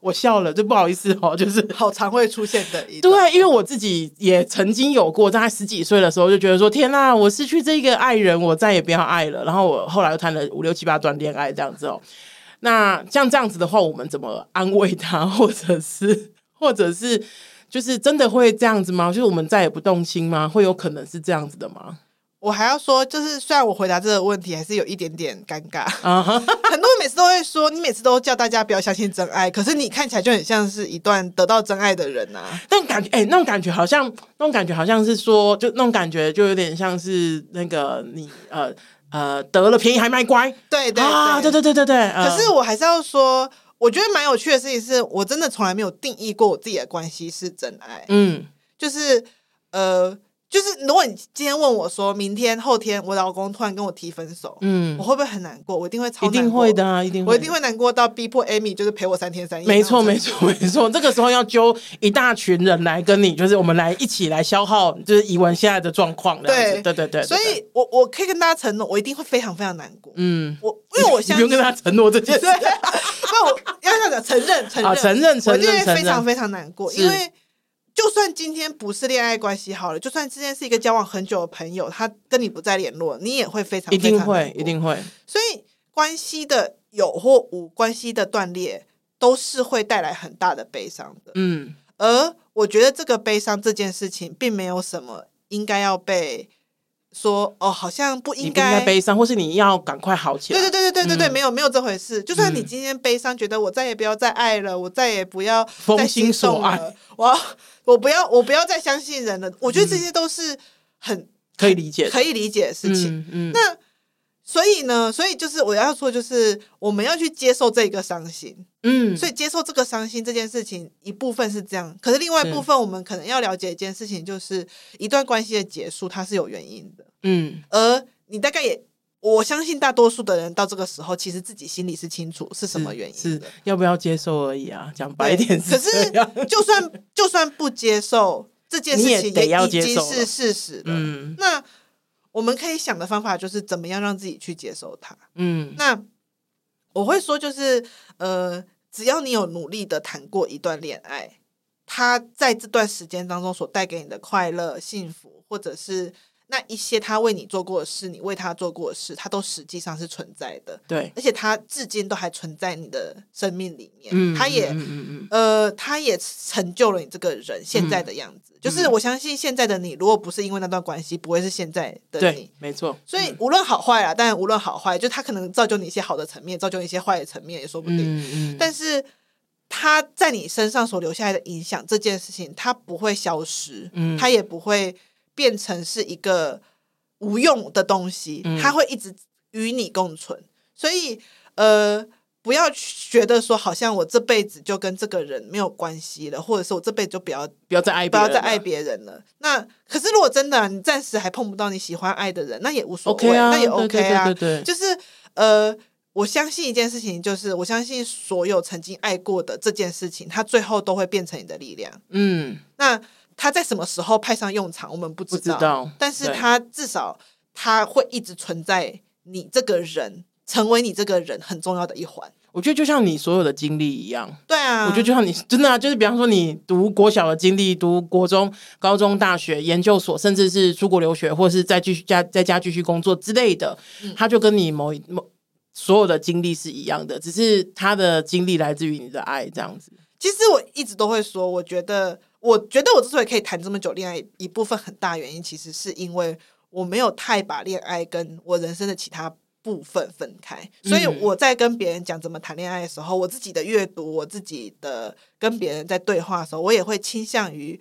我笑了，就不好意思哦，就是好常会出现的一。对，因为我自己也曾经有过，在十几岁的时候就觉得说，天呐，我失去这个爱人，我再也不要爱了。然后我后来又谈了五六七八段恋爱，这样子哦。那像这样子的话，我们怎么安慰他，或者是，或者是，就是真的会这样子吗？就是我们再也不动心吗？会有可能是这样子的吗？我还要说，就是虽然我回答这个问题还是有一点点尴尬，uh huh. 很多人每次都会说，你每次都叫大家不要相信真爱，可是你看起来就很像是一段得到真爱的人呐、啊。但感觉，哎、欸，那种感觉好像，那种感觉好像是说，就那种感觉就有点像是那个你呃呃得了便宜还卖乖，对对对、啊、对对对对对。呃、可是我还是要说，我觉得蛮有趣的事情是，我真的从来没有定义过我自己的关系是真爱。嗯，就是呃。就是如果你今天问我说，明天后天我老公突然跟我提分手，嗯，我会不会很难过？我一定会一定会的啊，一定会，我一定会难过到逼迫 Amy 就是陪我三天三夜。没错，没错，没错。这个时候要揪一大群人来跟你，就是我们来一起来消耗，就是怡文现在的状况。对，对，对，对。所以我我可以跟大家承诺，我一定会非常非常难过。嗯，我因为我相信你不用跟他承诺这件事，对，那我要这样讲，承认，承认，承认，承认，我一定会非常非常难过，因为。就算今天不是恋爱关系好了，就算之前是一个交往很久的朋友，他跟你不再联络，你也会非常，非常一定会，一定会。所以关系的有或无，关系的断裂，都是会带来很大的悲伤的。嗯，而我觉得这个悲伤这件事情，并没有什么应该要被。说哦，好像不应该，悲伤，或是你要赶快好起来。对对对对对对没有没有这回事。就算你今天悲伤，觉得我再也不要再爱了，我再也不要再心动了，我我不要我不要再相信人了。我觉得这些都是很可以理解、可以理解的事情。嗯，嗯那。所以呢，所以就是我要说，就是我们要去接受这个伤心，嗯，所以接受这个伤心这件事情，一部分是这样，可是另外一部分，我们可能要了解一件事情，就是一段关系的结束，它是有原因的，嗯，而你大概也，我相信大多数的人到这个时候，其实自己心里是清楚是什么原因是，是要不要接受而已啊，讲白一点是，可是就算就算不接受这件事情，也已经是事实了，嗯，那。我们可以想的方法就是怎么样让自己去接受它。嗯，那我会说，就是呃，只要你有努力的谈过一段恋爱，他在这段时间当中所带给你的快乐、幸福，或者是。那一些他为你做过的事，你为他做过的事，他都实际上是存在的。对，而且他至今都还存在你的生命里面。嗯，他也，嗯嗯嗯呃，他也成就了你这个人现在的样子。嗯、就是我相信现在的你，如果不是因为那段关系，不会是现在的你。对，没错。所以无论好坏啊，但无论好坏，就他可能造就你一些好的层面，造就一些坏的层面也说不定。嗯嗯。但是他在你身上所留下来的影响，这件事情他不会消失。嗯，他也不会。变成是一个无用的东西，它会一直与你共存。嗯、所以，呃，不要觉得说好像我这辈子就跟这个人没有关系了，或者是我这辈子就不要不要再爱不要再爱别人了。那可是如果真的、啊、你暂时还碰不到你喜欢爱的人，那也无所谓，okay 啊、那也 OK 啊。对，对，对，对，就是呃，我相信一件事情，就是我相信所有曾经爱过的这件事情，它最后都会变成你的力量。嗯，那。他在什么时候派上用场，我们不知道。知道，但是他至少他会一直存在你这个人，成为你这个人很重要的一环。我觉得就像你所有的经历一样。对啊，我觉得就像你真的啊，就是比方说你读国小的经历，读国中、高中、大学、研究所，甚至是出国留学，或是再继续家在家继续工作之类的，嗯、他就跟你某某所有的经历是一样的，只是他的经历来自于你的爱这样子。其实我一直都会说，我觉得。我觉得我之所以可以谈这么久恋爱，一部分很大原因，其实是因为我没有太把恋爱跟我人生的其他部分分开，所以我在跟别人讲怎么谈恋爱的时候，我自己的阅读，我自己的跟别人在对话的时候，我也会倾向于。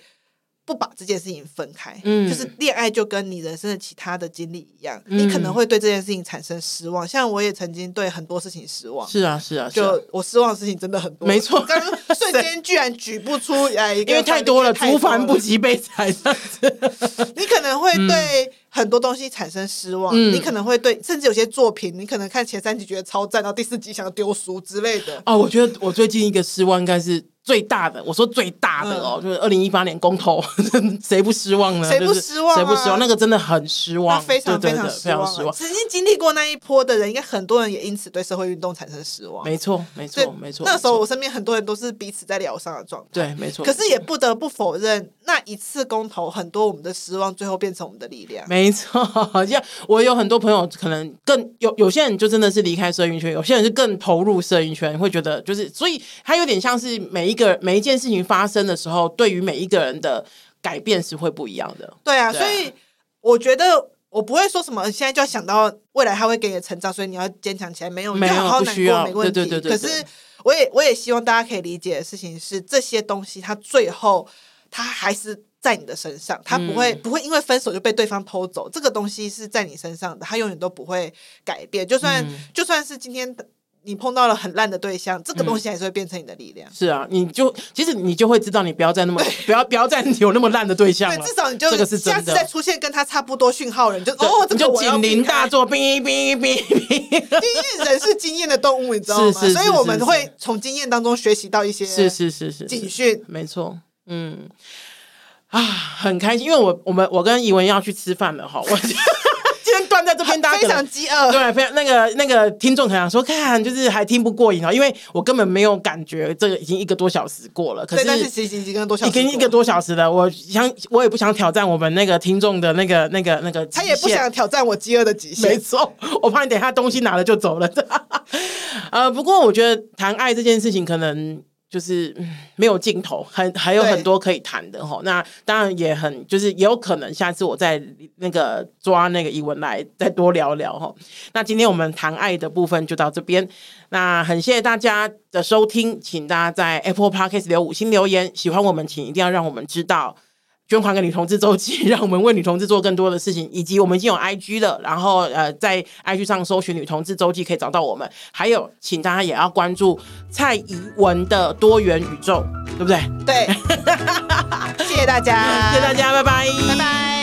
不把这件事情分开，嗯，就是恋爱就跟你人生的其他的经历一样，嗯、你可能会对这件事情产生失望。像我也曾经对很多事情失望，是啊，是啊，就我失望的事情真的很多，没错。刚刚 瞬间居然举不出来一个，因为太多了，竹凡不及被踩。你可能会对很多东西产生失望，嗯、你可能会对，甚至有些作品，你可能看前三集觉得超赞，到第四集想要丢书之类的。哦，我觉得我最近一个失望应该是。最大的，我说最大的哦，嗯、就是二零一八年公投，谁不失望呢？谁不失望、啊？谁不失望？那个真的很失望，非常非常非常失望。曾经经历过那一波的人，应该很多人也因此对社会运动产生失望。没错，没错，没错。那时候我身边很多人都是彼此在疗伤的状态。对，没错。可是也不得不否认，那一次公投，很多我们的失望，最后变成我们的力量。没错，像我有很多朋友，可能更有有些人就真的是离开社运圈，有些人是更投入社运圈，会觉得就是，所以他有点像是每一个每一件事情。发生的时候，对于每一个人的改变是会不一样的。对啊，对啊，所以我觉得我不会说什么，现在就要想到未来他会给你的成长，所以你要坚强起来。没有，没有，好好难过，不需要，没问题。对对对对对。可是，我也我也希望大家可以理解的事情是，这些东西它最后它还是在你的身上，它不会、嗯、不会因为分手就被对方偷走。这个东西是在你身上的，它永远都不会改变。就算、嗯、就算是今天的。你碰到了很烂的对象，这个东西还是会变成你的力量。嗯、是啊，你就其实你就会知道，你不要再那么不要不要再有那么烂的对象了。对，至少你就这个是真的。下次再出现跟他差不多讯号人，就哦，这个、就警铃大作，哔哔哔哔。因为人是经验的动物，你知道吗？是是是是是，所以我们会从经验当中学习到一些是是是是警讯。没错，嗯啊，很开心，因为我我们我跟怡文要去吃饭了哈，我。断在这边，大家非常饥饿。对，非常那个那个听众可能说，看就是还听不过瘾啊，因为我根本没有感觉，这个已经一个多小时过了。可是，但是其实已经一个多小时，已经一个多小时了。我想，我也不想挑战我们那个听众的那个那个那个，他也不想挑战我饥饿的极限。没错，我怕你等一下东西拿了就走了。呃，不过我觉得谈爱这件事情可能。就是没有尽头，很还有很多可以谈的哈。那当然也很，就是也有可能下次我再那个抓那个疑文来再多聊聊哈。那今天我们谈爱的部分就到这边。那很谢谢大家的收听，请大家在 Apple Podcast 留五星留言。喜欢我们，请一定要让我们知道。捐款给女同志周记，让我们为女同志做更多的事情，以及我们已经有 IG 了，然后呃，在 IG 上搜寻女同志周记可以找到我们。还有，请大家也要关注蔡怡文的多元宇宙，对不对？对，谢谢大家，谢谢大家，拜拜，拜拜。